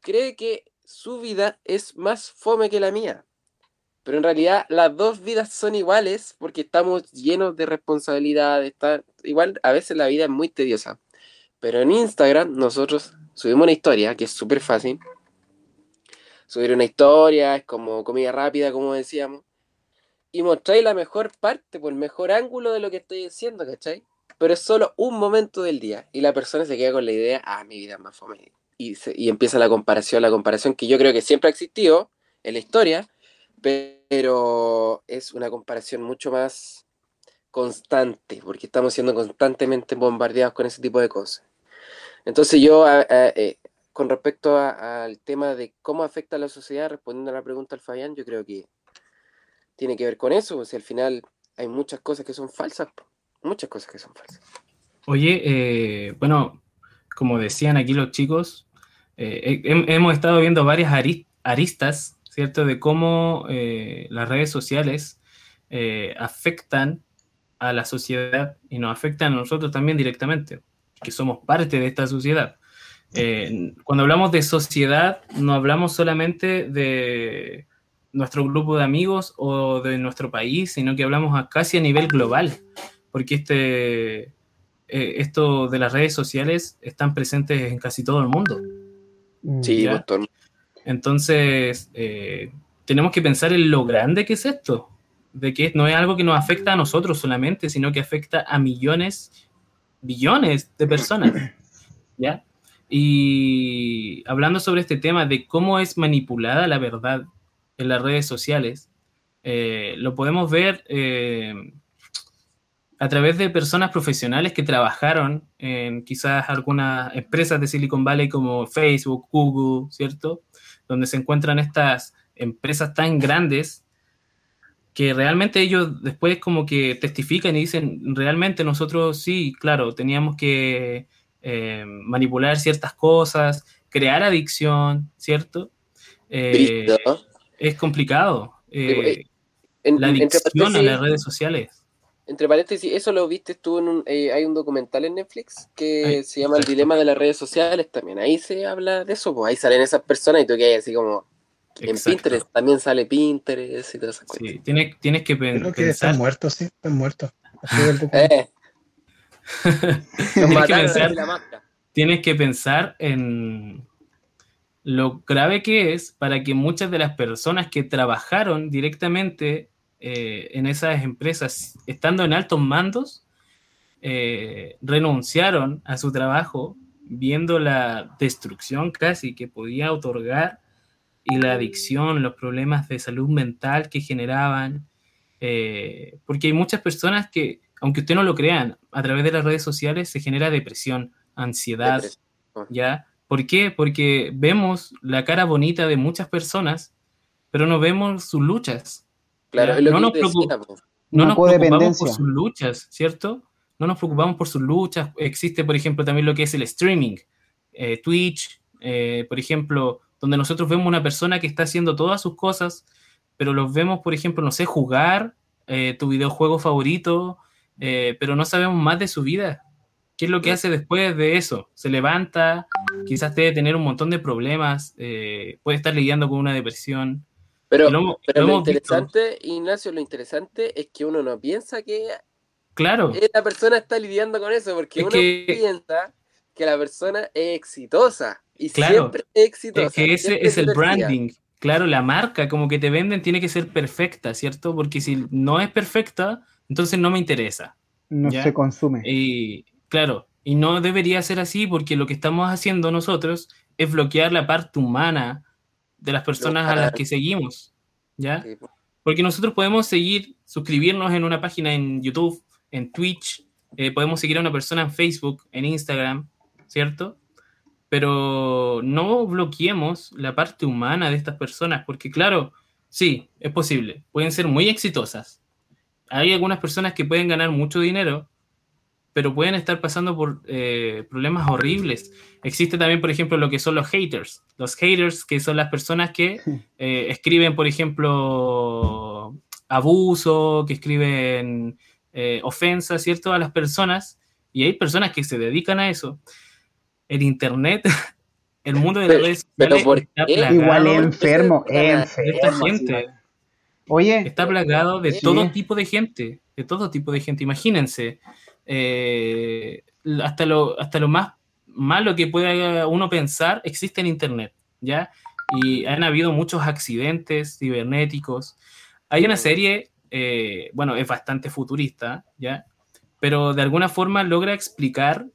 Speaker 5: cree que su vida es más fome que la mía. Pero en realidad las dos vidas son iguales porque estamos llenos de responsabilidades. Igual a veces la vida es muy tediosa. Pero en Instagram nosotros subimos una historia que es súper fácil. Subir una historia es como comida rápida, como decíamos. Y mostráis la mejor parte, por el mejor ángulo de lo que estoy diciendo, ¿cachai? Pero es solo un momento del día. Y la persona se queda con la idea, ah, mi vida es más fome. Y, empieza la comparación, la comparación que yo creo que siempre ha existido en la historia, pero es una comparación mucho más constante, porque estamos siendo constantemente bombardeados con ese tipo de cosas. Entonces yo, eh, con respecto al tema de cómo afecta a la sociedad, respondiendo a la pregunta del Fabián, yo creo que tiene que ver con eso, pues, si al final hay muchas cosas que son falsas, muchas cosas que son falsas.
Speaker 3: Oye, eh, bueno, como decían aquí los chicos, eh, he- hemos estado viendo varias ari- aristas, ¿cierto? De cómo eh, las redes sociales eh, afectan a la sociedad y nos afectan a nosotros también directamente, que somos parte de esta sociedad. Cuando hablamos de sociedad, no hablamos solamente de nuestro grupo de amigos o de nuestro país, sino que hablamos a casi a nivel global, porque este, eh, esto de las redes sociales están presentes en casi todo el mundo.
Speaker 5: Sí,
Speaker 3: Ya.
Speaker 5: pues, el-
Speaker 3: Entonces, eh, tenemos que pensar en lo grande que es esto, de que no es algo que nos afecta a nosotros solamente, sino que afecta a millones, billones de personas. ¿Ya? Y hablando sobre este tema de cómo es manipulada la verdad en las redes sociales, eh, lo podemos ver eh, a través de personas profesionales que trabajaron en quizás algunas empresas de Silicon Valley como Facebook, Google, ¿cierto? Donde se encuentran estas empresas tan grandes que realmente ellos después como que testifican y dicen, realmente nosotros sí, claro, teníamos que eh, manipular ciertas cosas, crear adicción, ¿cierto? Eh, es complicado. eh,
Speaker 5: En-
Speaker 3: la adicción a las redes sociales.
Speaker 5: Entre paréntesis, eso lo viste tú en un, eh, hay un documental en Netflix que
Speaker 3: Ay,
Speaker 5: se llama El dilema de las redes sociales también. Ahí se habla de eso, pues ahí salen esas personas y tú que así como en
Speaker 3: Exacto.
Speaker 5: Pinterest también sale Pinterest y todas esas cosas.
Speaker 3: Sí, tienes, tienes que pen-
Speaker 4: Creo que
Speaker 3: pensar,
Speaker 4: están muertos, sí, están muertos.
Speaker 5: Eh,
Speaker 3: tienes que pensar, tienes que pensar en lo grave que es para que muchas de las personas que trabajaron directamente eh, en esas empresas, estando en altos mandos, eh, renunciaron a su trabajo viendo la destrucción casi que podía otorgar y la adicción, los problemas de salud mental que generaban, eh, porque hay muchas personas que, aunque usted no lo crean, a través de las redes sociales se genera depresión, ansiedad,
Speaker 5: Depresión.
Speaker 3: ¿ya? ¿Por qué? Porque vemos la cara bonita de muchas personas, pero no vemos sus luchas.
Speaker 5: Claro,
Speaker 3: Ya,
Speaker 5: es lo
Speaker 3: no
Speaker 5: que
Speaker 3: nos
Speaker 5: decía, pues.
Speaker 3: No nos preocupamos por sus luchas, ¿cierto? No nos preocupamos por sus luchas. Existe, por ejemplo, también lo que es el streaming, eh, Twitch, eh, por ejemplo, donde nosotros vemos una persona que está haciendo todas sus cosas, pero los vemos, por ejemplo, no sé, jugar eh, tu videojuego favorito, eh, pero no sabemos más de su vida. ¿Qué es lo que hace después de eso? Se levanta, quizás debe tener un montón de problemas, eh, puede estar lidiando con una depresión.
Speaker 5: Pero,
Speaker 3: Lo
Speaker 5: pero
Speaker 3: lo
Speaker 5: lo,
Speaker 3: hemos visto.
Speaker 5: interesante, Ignacio, lo interesante es que uno no piensa que
Speaker 3: Claro,
Speaker 5: la persona está lidiando con eso, porque
Speaker 3: Es
Speaker 5: uno
Speaker 3: que-
Speaker 5: piensa que la persona es exitosa. Y
Speaker 3: Claro.
Speaker 5: siempre es exitosa.
Speaker 3: Es que ese es el branding. Claro, la marca como que te venden tiene que ser perfecta, ¿cierto? Porque si no es perfecta, entonces no me interesa.
Speaker 2: No
Speaker 3: Ya.
Speaker 2: se consume.
Speaker 3: Y claro, y no debería ser así porque lo que estamos haciendo nosotros es bloquear la parte humana de las personas a las que seguimos, ¿ya?
Speaker 5: Pues.
Speaker 3: Porque nosotros podemos seguir, suscribirnos en una página en YouTube, en Twitch, eh, podemos seguir a una persona en Facebook, en Instagram, ¿cierto? Pero no bloqueemos la parte humana de estas personas, porque claro, sí, es posible, pueden ser muy exitosas. Hay algunas personas que pueden ganar mucho dinero, pero pueden estar pasando por eh, problemas horribles. Existe también, por ejemplo, lo que son los haters. Los haters, que son las personas que eh, escriben, por ejemplo, abuso, que escriben eh, ofensas, ¿cierto?, a las personas. Y hay personas que se dedican a eso. El Internet, el mundo de las
Speaker 5: Pero-
Speaker 3: redes
Speaker 5: pero
Speaker 3: sociales
Speaker 5: ¿por
Speaker 3: está plagado
Speaker 2: Igual enfermo,
Speaker 3: de
Speaker 2: enfermo.
Speaker 3: esta gente.
Speaker 2: Oye,
Speaker 3: Está plagado de todo tipo de gente, de todo tipo de gente. Imagínense, eh, hasta, lo, hasta lo más malo que pueda uno pensar existe en Internet, ¿ya? Y han habido muchos accidentes cibernéticos. Hay una serie, eh, bueno, es bastante futurista, ¿ya? Pero de alguna forma logra explicar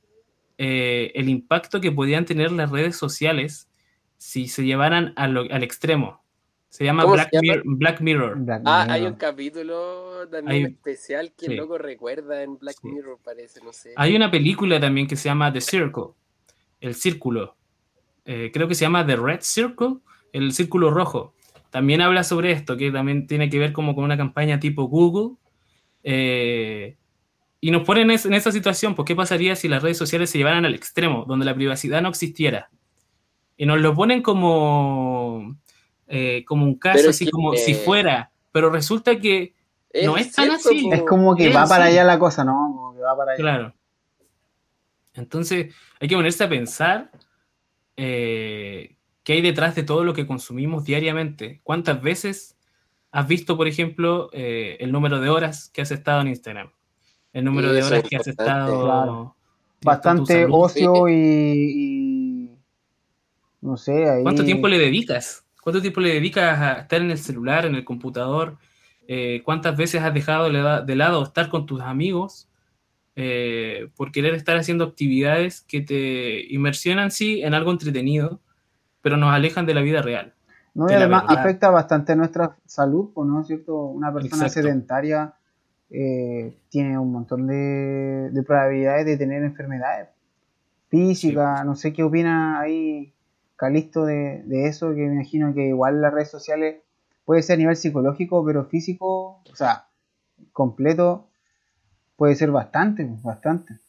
Speaker 3: eh, el impacto que podían tener las redes sociales si se llevaran lo- al extremo. Se llama
Speaker 5: ¿Cómo
Speaker 3: Black,
Speaker 5: se llama?
Speaker 3: Mir- Black Mirror.
Speaker 2: Black
Speaker 5: Ah, hay un capítulo también
Speaker 3: Hay-
Speaker 5: especial que
Speaker 3: sí.
Speaker 5: el loco recuerda en Black
Speaker 3: Sí.
Speaker 5: Mirror, parece, no sé.
Speaker 3: Hay una película también que se llama The Circle. el círculo. Eh, creo que se llama The Red Circle, el círculo rojo. También habla sobre esto, que también tiene que ver como con una campaña tipo Google. Eh, y nos ponen en esa situación, pues qué pasaría si las redes sociales se llevaran al extremo, donde la privacidad no existiera. Y nos lo ponen como, eh, como un caso, así como si fuera. Pero resulta que no es tan así.
Speaker 2: Es como que va para allá la cosa, ¿no? Como que va para allá.
Speaker 3: Claro. Entonces, hay que ponerse a pensar eh, qué hay detrás de todo lo que consumimos diariamente. ¿Cuántas veces has visto, por ejemplo, eh, el número de horas que has estado en Instagram? El número de horas que has estado...
Speaker 2: Bastante ocio y, No sé, ahí...
Speaker 3: ¿Cuánto tiempo le dedicas? ¿Cuánto tiempo le dedicas a estar en el celular, en el computador? Eh, ¿Cuántas veces has dejado de lado estar con tus amigos eh, por querer estar haciendo actividades que te inmersionan, sí, en algo entretenido, pero nos alejan de la vida real.
Speaker 2: No, y además afecta bastante nuestra salud, ¿no es cierto? Una persona sedentaria eh, tiene un montón de, probabilidades de tener enfermedades físicas. No sé qué opina ahí Calisto de, de, eso, que me imagino que igual las redes sociales puede ser a nivel psicológico, pero físico, o sea, completo, puede ser bastante, bastante.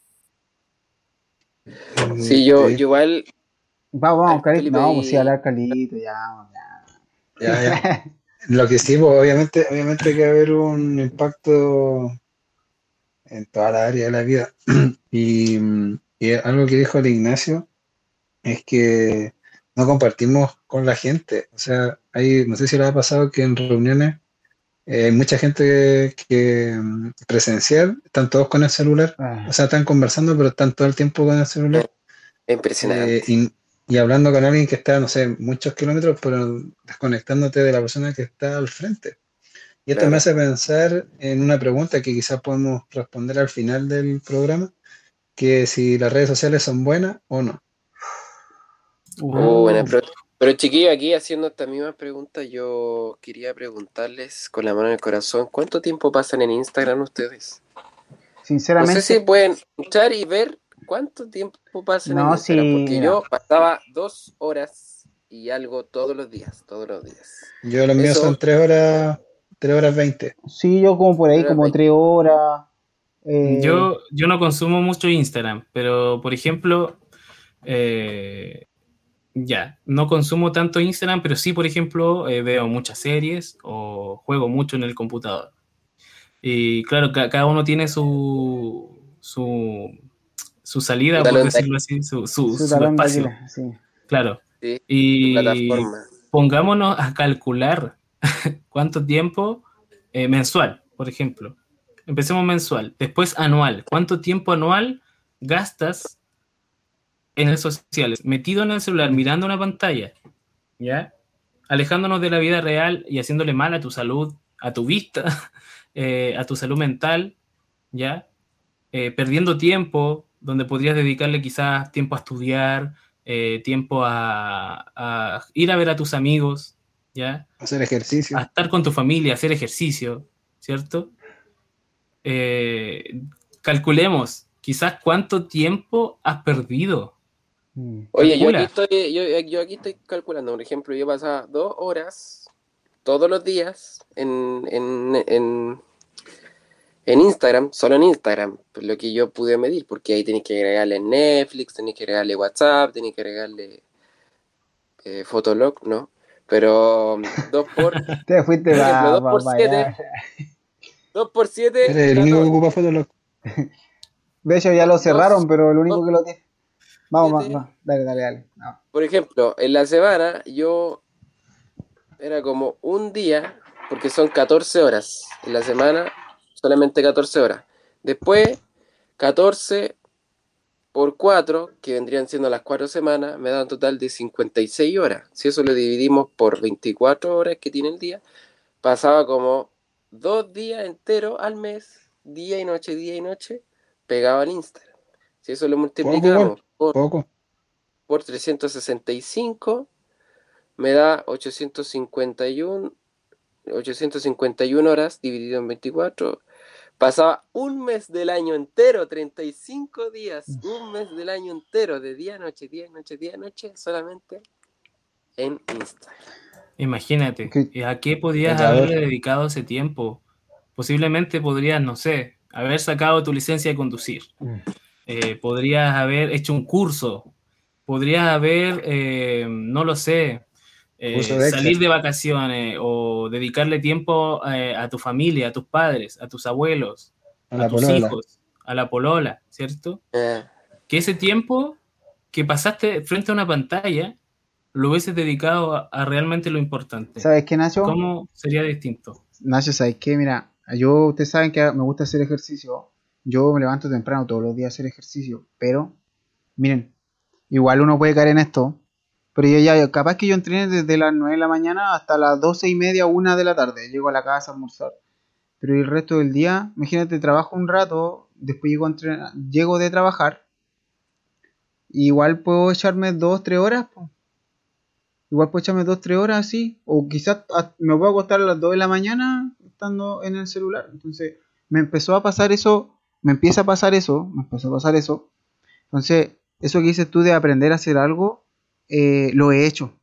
Speaker 5: Sí, yo, yo igual.
Speaker 2: Vamos, vamos, Calito. No, pues sí, hablar Calito, ya,
Speaker 4: ya. ya, Lo que sí, pues, obviamente, obviamente que haber un impacto en toda la área de la vida. Y, y, algo que dijo el Ignacio es que no compartimos con la gente. O sea, hay, no sé si le ha pasado que en reuniones eh, hay mucha gente que, mm, presencial, están todos con el celular, ah. o sea, están conversando, pero están todo el tiempo con el celular.
Speaker 5: Impresionante.
Speaker 4: Eh, y, hablando con alguien que está, no sé, muchos kilómetros, pero desconectándote de la persona que está al frente. Y esto me hace pensar en una pregunta que quizás podemos responder al final del programa, que si las redes sociales son buenas o no.
Speaker 5: Oh, buena pregunta. Pero chiquillo, aquí haciendo esta misma pregunta, yo quería preguntarles con la mano en el corazón, ¿cuánto tiempo pasan en Instagram ustedes?
Speaker 2: Sinceramente.
Speaker 5: No sé si pueden escuchar y ver cuánto tiempo pasan en Instagram, porque yo pasaba dos horas y algo todos los días, todos los días.
Speaker 4: Yo lo mío son tres horas, tres horas veinte.
Speaker 2: Sí, yo como por ahí, como tres horas.
Speaker 3: Eh, yo, yo no consumo mucho Instagram, pero por ejemplo, eh, ya, no consumo tanto Instagram, pero sí, por ejemplo, eh, veo muchas series o juego mucho en el computador. Y claro, cada uno tiene su, su, su salida, por decirlo así, su, su, espacio. Claro. y pongámonos a calcular cuánto tiempo eh, mensual, por ejemplo. Empecemos mensual, después anual. ¿Cuánto tiempo anual gastas en redes sociales, metido en el celular, mirando una pantalla, ¿ya? Alejándonos de la vida real y haciéndole mal a tu salud, a tu vista, eh, a tu salud mental, ¿ya? Eh, perdiendo tiempo, donde podrías dedicarle quizás tiempo a estudiar, eh, tiempo a, ir a ver a tus amigos, ¿ya?
Speaker 4: Hacer ejercicio.
Speaker 3: A estar con tu familia, hacer ejercicio, ¿cierto? calculemos, quizás cuánto tiempo has perdido.
Speaker 5: Oye, yo aquí, estoy, yo, aquí estoy calculando, por ejemplo, yo pasaba dos horas todos los días en, en, Instagram, solo en Instagram, pues lo que yo pude medir, porque ahí tenéis que agregarle Netflix, tenéis que agregarle WhatsApp, tenéis que agregarle eh, Fotolog, ¿no? Pero um, dos por...
Speaker 2: Te fuiste
Speaker 5: dos por siete. Dos por siete.
Speaker 4: el único que ocupa Fotolog.
Speaker 2: De hecho, ya lo cerraron, pero el único que lo tiene. Vamos, vamos, dale, dale, dale.
Speaker 5: Por ejemplo, en la semana yo era como un día, porque son 14 horas. En la semana solamente 14 horas. Después, 14 por 4, que vendrían siendo las 4 semanas, me da un total de 56 horas. Si eso lo dividimos por 24 horas que tiene el día, pasaba como dos días enteros al mes, día y noche, día y noche, pegado en Instagram. Si eso lo multiplicamos por,
Speaker 4: Poco.
Speaker 5: por 365, me da 851, 851 horas dividido en 24 Pasaba un mes del año entero, 35 días, un mes del año entero, de día a noche, día a noche, día a noche, solamente en Instagram.
Speaker 3: Imagínate,
Speaker 2: Ok.
Speaker 3: ¿y ¿a qué podías
Speaker 4: ver.
Speaker 3: haberle dedicado ese tiempo? Posiblemente podrías, no sé, haber sacado tu licencia de conducir. Eh, podrías haber hecho un curso. Podrías haber, eh, no lo sé, eh, salir de vacaciones o dedicarle tiempo eh, a tu familia, a tus padres, a tus abuelos,
Speaker 4: A
Speaker 3: a, tus
Speaker 4: polola.
Speaker 3: hijos, a la polola, ¿cierto?
Speaker 5: Eh,
Speaker 3: que ese tiempo que pasaste frente a una pantalla lo hubieses dedicado a, a realmente lo importante.
Speaker 2: ¿Sabes qué, Nacho?
Speaker 3: ¿Cómo sería distinto?
Speaker 2: Nacho, ¿sabes qué? Mira, yo, ustedes saben que me gusta hacer ejercicio. Yo me levanto temprano todos los días a hacer ejercicio. Pero, miren, igual uno puede caer en esto. Pero yo ya, capaz que yo entrené desde las 9 de la mañana hasta las 12 y media, 1 de la tarde. Llego a la casa a almorzar. Pero el resto del día, imagínate, trabajo un rato, después llego, llego de trabajar. igual puedo echarme 2, 3 horas. po. Igual puedo echarme 2, 3 horas así. O quizás me puedo acostar a las 2 de la mañana estando en el celular. Entonces me empezó a pasar eso. Me empieza a pasar eso. Me empezó a pasar eso. Entonces, eso que dices tú de aprender a hacer algo, eh, lo he hecho.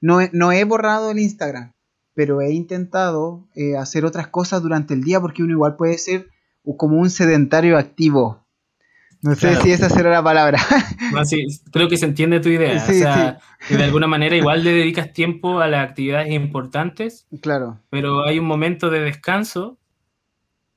Speaker 2: No he, no he borrado el Instagram, pero he intentado eh, hacer otras cosas durante el día porque uno igual puede ser como un sedentario activo. No sé
Speaker 3: Claro.
Speaker 2: si esa será la palabra.
Speaker 3: No, sí, creo que se entiende tu idea.
Speaker 2: Sí,
Speaker 3: o sea, que de alguna manera igual le dedicas tiempo a las actividades importantes,
Speaker 2: claro.
Speaker 3: pero hay un momento de descanso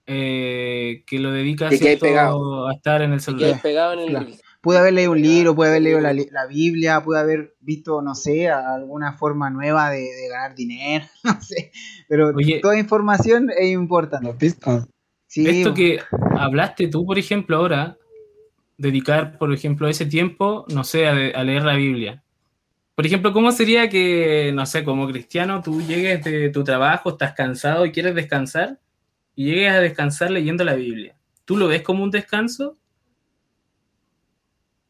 Speaker 3: eh, que lo dedicas
Speaker 5: Y que hay
Speaker 3: ¿cierto?
Speaker 5: pegado.
Speaker 3: a estar en el
Speaker 5: Que
Speaker 3: celular.
Speaker 5: hay pegado en el
Speaker 2: Claro.
Speaker 5: reel.
Speaker 2: Pude haber leído un libro, pude haber leído la, la Biblia, pude haber visto, no sé, alguna forma nueva de, de ganar dinero, no sé. Pero
Speaker 3: Oye.
Speaker 2: toda información es importante. Sí,
Speaker 3: Esto que hablaste tú, por ejemplo, ahora, dedicar, por ejemplo, ese tiempo, no sé, a, a leer la Biblia. Por ejemplo, ¿cómo sería que, no sé, como cristiano, tú llegues de tu trabajo, estás cansado y quieres descansar, y llegues a descansar leyendo la Biblia? ¿Tú lo ves como un descanso?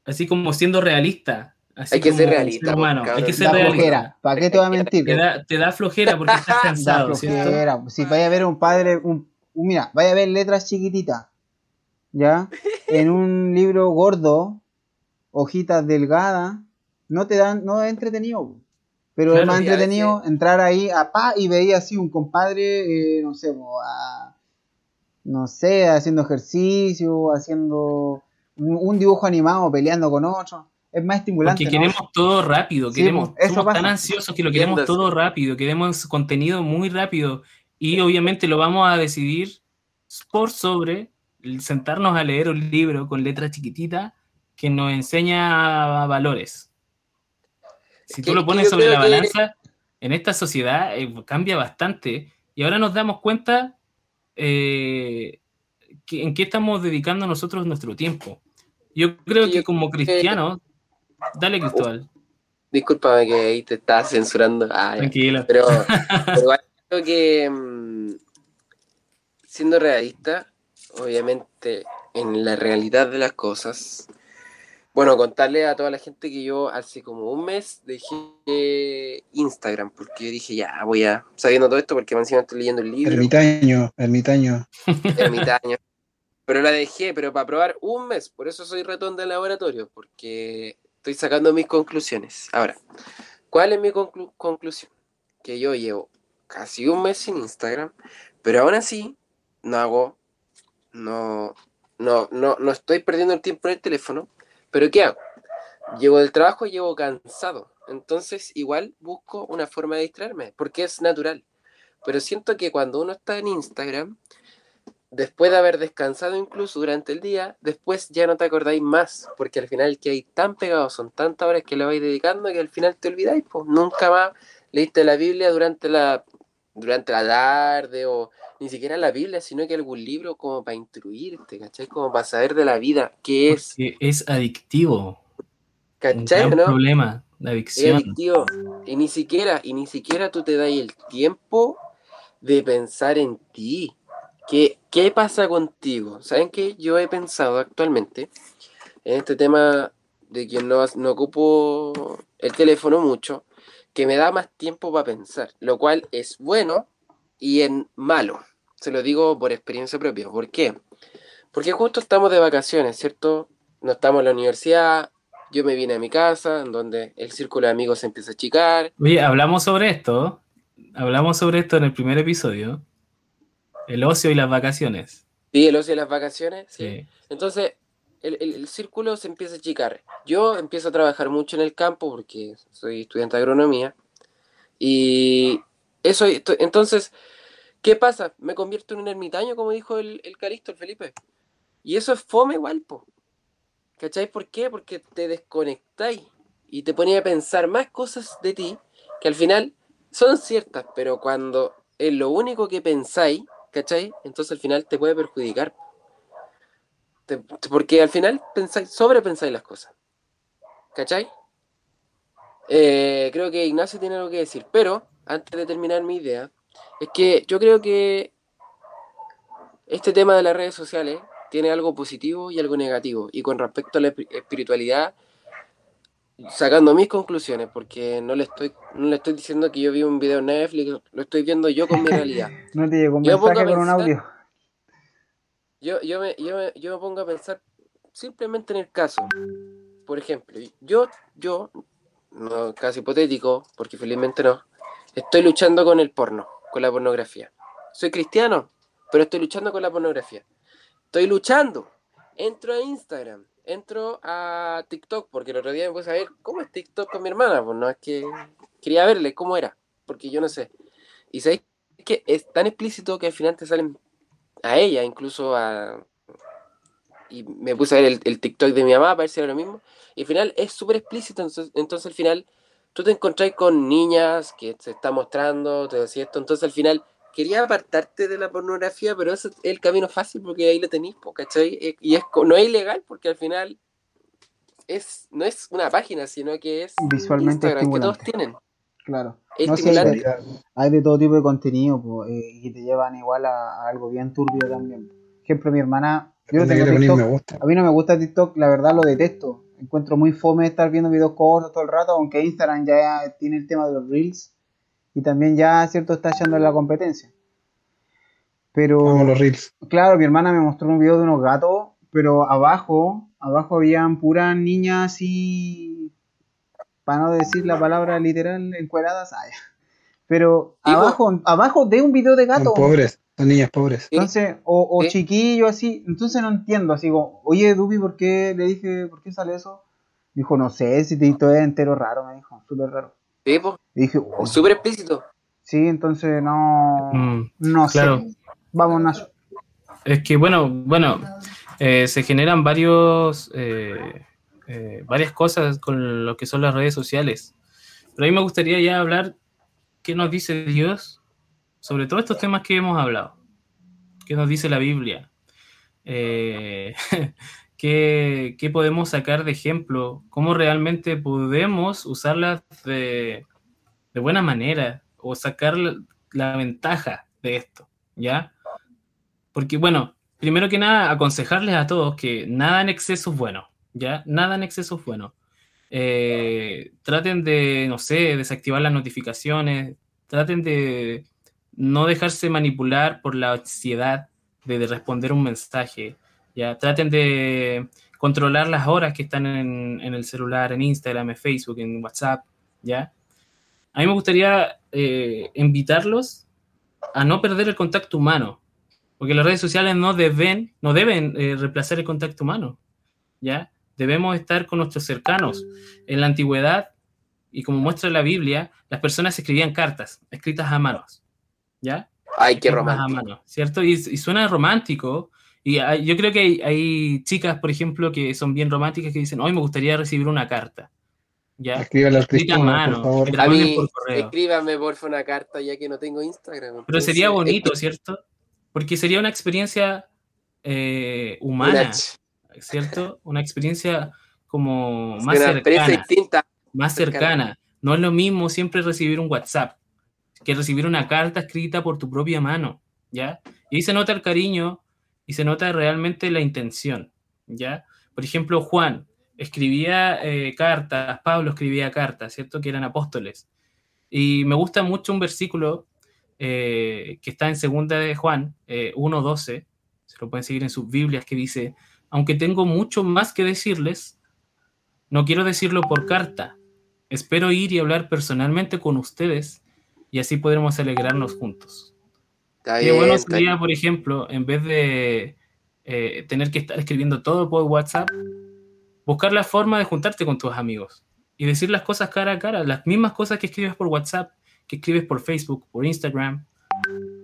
Speaker 3: Así como siendo realista. Así
Speaker 5: Hay que ser
Speaker 3: como
Speaker 5: realista,
Speaker 3: ser humano.
Speaker 5: cabrón.
Speaker 3: Hay que ser
Speaker 2: da
Speaker 3: realista.
Speaker 2: flojera. ¿Para qué te voy a mentir?
Speaker 3: Te da, te da flojera porque estás
Speaker 2: Da
Speaker 3: cansado.
Speaker 2: Si vaya a ver un padre, un, un- mira, vaya a ver letras chiquititas, ¿ya? En un libro gordo, hojitas delgadas, no te dan, no es entretenido. po. Pero es más entretenido
Speaker 5: veces-
Speaker 2: entrar ahí a pa y veía así un compadre, eh, no sé, po, a- no sé, haciendo ejercicio, haciendo un, dibujo animado, peleando con otro. Es más estimulante.
Speaker 3: Porque
Speaker 2: ¿no?
Speaker 3: queremos todo rápido,
Speaker 2: Sí,
Speaker 3: queremos,
Speaker 2: eso
Speaker 3: somos tan ansiosos que lo queremos todo rápido, queremos contenido muy rápido y obviamente lo vamos a decidir por sobre el sentarnos a leer un libro con letras chiquititas que nos enseña valores. Si tú lo pones sobre la
Speaker 5: que-
Speaker 3: balanza, en esta sociedad eh, cambia bastante y ahora nos damos cuenta eh, en qué estamos dedicando nosotros nuestro tiempo. Yo creo que como cristianos, dale Cristóbal.
Speaker 5: Discúlpame que ahí te estás censurando. Ah, ya.
Speaker 3: Tranquilo.
Speaker 5: Pero, pero igual creo que mm, siendo realista, obviamente en la realidad de las cosas, bueno, contarle a toda la gente que yo hace como un mes dejé Instagram porque dije ya voy a, sabiendo todo esto porque encima estoy leyendo el libro,
Speaker 4: Ermitaño, ermitaño.
Speaker 5: ermitaño, pero la dejé, pero para probar un mes, por eso soy ratón de laboratorio, porque estoy sacando mis conclusiones. Ahora, ¿cuál es mi conclu- conclusión? Que yo llevo casi un mes sin Instagram, pero aún así no hago, no, no, no, no estoy perdiendo el tiempo en el teléfono, pero ¿qué hago? Llego del trabajo y llego cansado, entonces igual busco una forma de distraerme, porque es natural. Pero siento que cuando uno está en Instagram, después de haber descansado incluso durante el día, después ya no te acordáis más, porque al final que hay tan pegados, son tantas horas que le vais dedicando que al final te olvidáis, pues nunca más leíste la Biblia durante la durante la tarde o ni siquiera la Biblia, sino que algún libro como para instruirte, ¿cachai? Como para saber de la vida, qué es,
Speaker 3: Porque es adictivo. Un
Speaker 5: ¿cachai?
Speaker 3: gran
Speaker 5: o ¿no?
Speaker 3: problema, la
Speaker 5: Es
Speaker 3: adicción.
Speaker 5: adictivo. Y ni siquiera, y ni siquiera tú te das el tiempo de pensar en ti. ¿Qué, qué pasa contigo? ¿Saben qué? Yo he pensado actualmente en este tema de que no, no ocupo el teléfono mucho, que me da más tiempo para pensar, lo cual es bueno y en malo. se lo digo por experiencia propia. ¿Por qué? Porque justo estamos de vacaciones, ¿cierto? No estamos en la universidad, yo me vine a mi casa, en donde el círculo de amigos se empieza a achicar.
Speaker 3: Oye, hablamos sobre esto, hablamos sobre esto en el primer episodio, el ocio y las vacaciones.
Speaker 5: Sí, el ocio y las vacaciones, sí.
Speaker 3: Sí.
Speaker 5: Entonces, el, círculo se empieza a achicar. Yo empiezo a trabajar mucho en el campo porque soy estudiante de agronomía. Y eso, entonces, ¿qué pasa? Me convierto en un ermitaño, como dijo el, el Calixto, el Felipe. Y eso es fome igual, po. ¿Cachai? ¿Por qué? Porque te desconectáis y te ponías a pensar más cosas de ti que al final son ciertas, pero cuando es lo único que pensáis, ¿cachai? Entonces al final te puede perjudicar. Te- porque al final pensáis, sobrepensáis las cosas. ¿Cachai? Eh, creo que Ignacio tiene algo que decir, pero antes de terminar mi idea, es que yo creo que este tema de las redes sociales tiene algo positivo y algo negativo. Y con respecto a la espi- espiritualidad, sacando mis conclusiones, porque no le estoy, no le estoy diciendo que yo vi un video en Netflix, lo estoy viendo yo con mi realidad.
Speaker 2: No te llegó un mensaje con un audio.
Speaker 5: Yo, yo, me, yo, me, yo me pongo a pensar simplemente en el caso. Por ejemplo, yo, yo, no, caso hipotético, porque felizmente no, estoy luchando con el porno, con la pornografía. Soy cristiano, pero estoy luchando con la pornografía. Estoy luchando. Entro a Instagram, entro a TikTok, porque el otro día me puse a ver cómo es TikTok con mi hermana. Pues no es que quería verle cómo era, porque yo no sé. Y sabéis que es tan explícito que al final te salen a ella, incluso a. Y me puse a ver el, el TikTok de mi mamá para ver si era lo mismo. Y al final es súper explícito, entonces, entonces al final tú te encontrás con niñas que se está mostrando, te decía esto, entonces al final quería apartarte de la pornografía, pero ese es el camino fácil porque ahí lo tenéis, ¿cachai? Eh, Y es, no es ilegal porque al final es no es una página, sino que es
Speaker 2: Visualmente
Speaker 5: Instagram, que todos tienen.
Speaker 2: Claro.
Speaker 5: Es
Speaker 2: No, sí,
Speaker 5: estimulante.
Speaker 2: Hay de todo tipo de contenido po, eh, y te llevan igual a, a algo bien turbio también. Por ejemplo, mi hermana, yo no
Speaker 4: de
Speaker 2: tengo TikTok,
Speaker 4: me gusta.
Speaker 2: a mí no me gusta TikTok, la verdad lo detesto. Encuentro muy fome estar viendo videos cortos todo el rato, aunque Instagram ya tiene el tema de los reels y también ya, cierto, está echando la competencia. Pero,
Speaker 4: Vamos los reels.
Speaker 2: claro, mi hermana me mostró un video de unos gatos, pero abajo, abajo habían puras niñas así, para no decir la palabra literal, encueradas. ay. Pero abajo, abajo de un video de
Speaker 4: Son
Speaker 2: gato.
Speaker 4: pobres, son niñas pobres.
Speaker 2: Entonces, o, o
Speaker 5: Sí.
Speaker 2: chiquillo así, entonces no entiendo, así como, oye Dubi, ¿por qué le dije, por qué sale eso? Dijo, no sé, si te todo entero raro, me dijo, súper raro.
Speaker 5: Sí, po,
Speaker 2: Y dije, "Oh".
Speaker 5: súper explícito.
Speaker 2: sí, entonces no,
Speaker 3: Mm,
Speaker 2: no
Speaker 3: claro.
Speaker 2: sé. Vamos, Nacho.
Speaker 3: Es que bueno, bueno, eh, se generan varios, eh, eh, varias cosas con lo que son las redes sociales. Pero a mí me gustaría ya hablar qué nos dice Dios sobre todos estos temas que hemos hablado. ¿Qué nos dice la Biblia? Eh, ¿qué, qué podemos sacar de ejemplo? ¿Cómo realmente podemos usarlas de, de buena manera o sacar la, la ventaja de esto? ¿Ya? Porque, bueno, primero que nada, aconsejarles a todos que nada en exceso es bueno, ¿ya? Nada en exceso es bueno. Eh, traten de, no sé, desactivar las notificaciones, traten de no dejarse manipular por la ansiedad de, de responder un mensaje, ¿ya? Traten de controlar las horas que están en, en el celular, en Instagram, en Facebook, en WhatsApp, ¿ya? A mí me gustaría eh, invitarlos a no perder el contacto humano, porque las redes sociales no deben, no deben eh, reemplazar el contacto humano, ¿ya? Debemos estar con nuestros cercanos. En la antigüedad, y como muestra la Biblia, las personas escribían cartas, escritas a manos, ¿ya?
Speaker 5: Ay, qué
Speaker 3: a
Speaker 5: romántico.
Speaker 3: mano, ¿cierto? Y, y suena romántico, y hay- yo creo que hay, hay chicas, por ejemplo, que son bien románticas que dicen, hoy me gustaría recibir una carta, ¿ya? Escrita a mano,
Speaker 4: por favor.
Speaker 5: A mí,
Speaker 3: por correo.
Speaker 5: escríbame porfa una carta ya que no tengo Instagram.
Speaker 3: Pero sería bonito, ¿cierto? Porque sería una experiencia eh, humana, ¿cierto? Una experiencia como más cercana,
Speaker 5: distinta.
Speaker 3: más
Speaker 5: cercana.
Speaker 3: cercana. No es lo mismo siempre recibir un WhatsApp que recibir una carta escrita por tu propia mano, ¿ya? Y ahí se nota el cariño y se nota realmente la intención, ¿ya? Por ejemplo, Juan escribía eh, cartas, Pablo escribía cartas, ¿cierto? Que eran apóstoles. Y me gusta mucho un versículo eh, que está en segunda de Juan eh, 1.12, se lo pueden seguir en sus Biblias, que dice, aunque tengo mucho más que decirles, no quiero decirlo por carta, espero ir y hablar personalmente con ustedes y así podremos alegrarnos juntos.
Speaker 5: Está
Speaker 3: Qué
Speaker 5: bien,
Speaker 3: bueno sería, por ejemplo, en vez de eh, tener que estar escribiendo todo por WhatsApp, buscar la forma de juntarte con tus amigos y decir las cosas cara a cara, las mismas cosas que escribes por WhatsApp, que escribes por Facebook, por Instagram,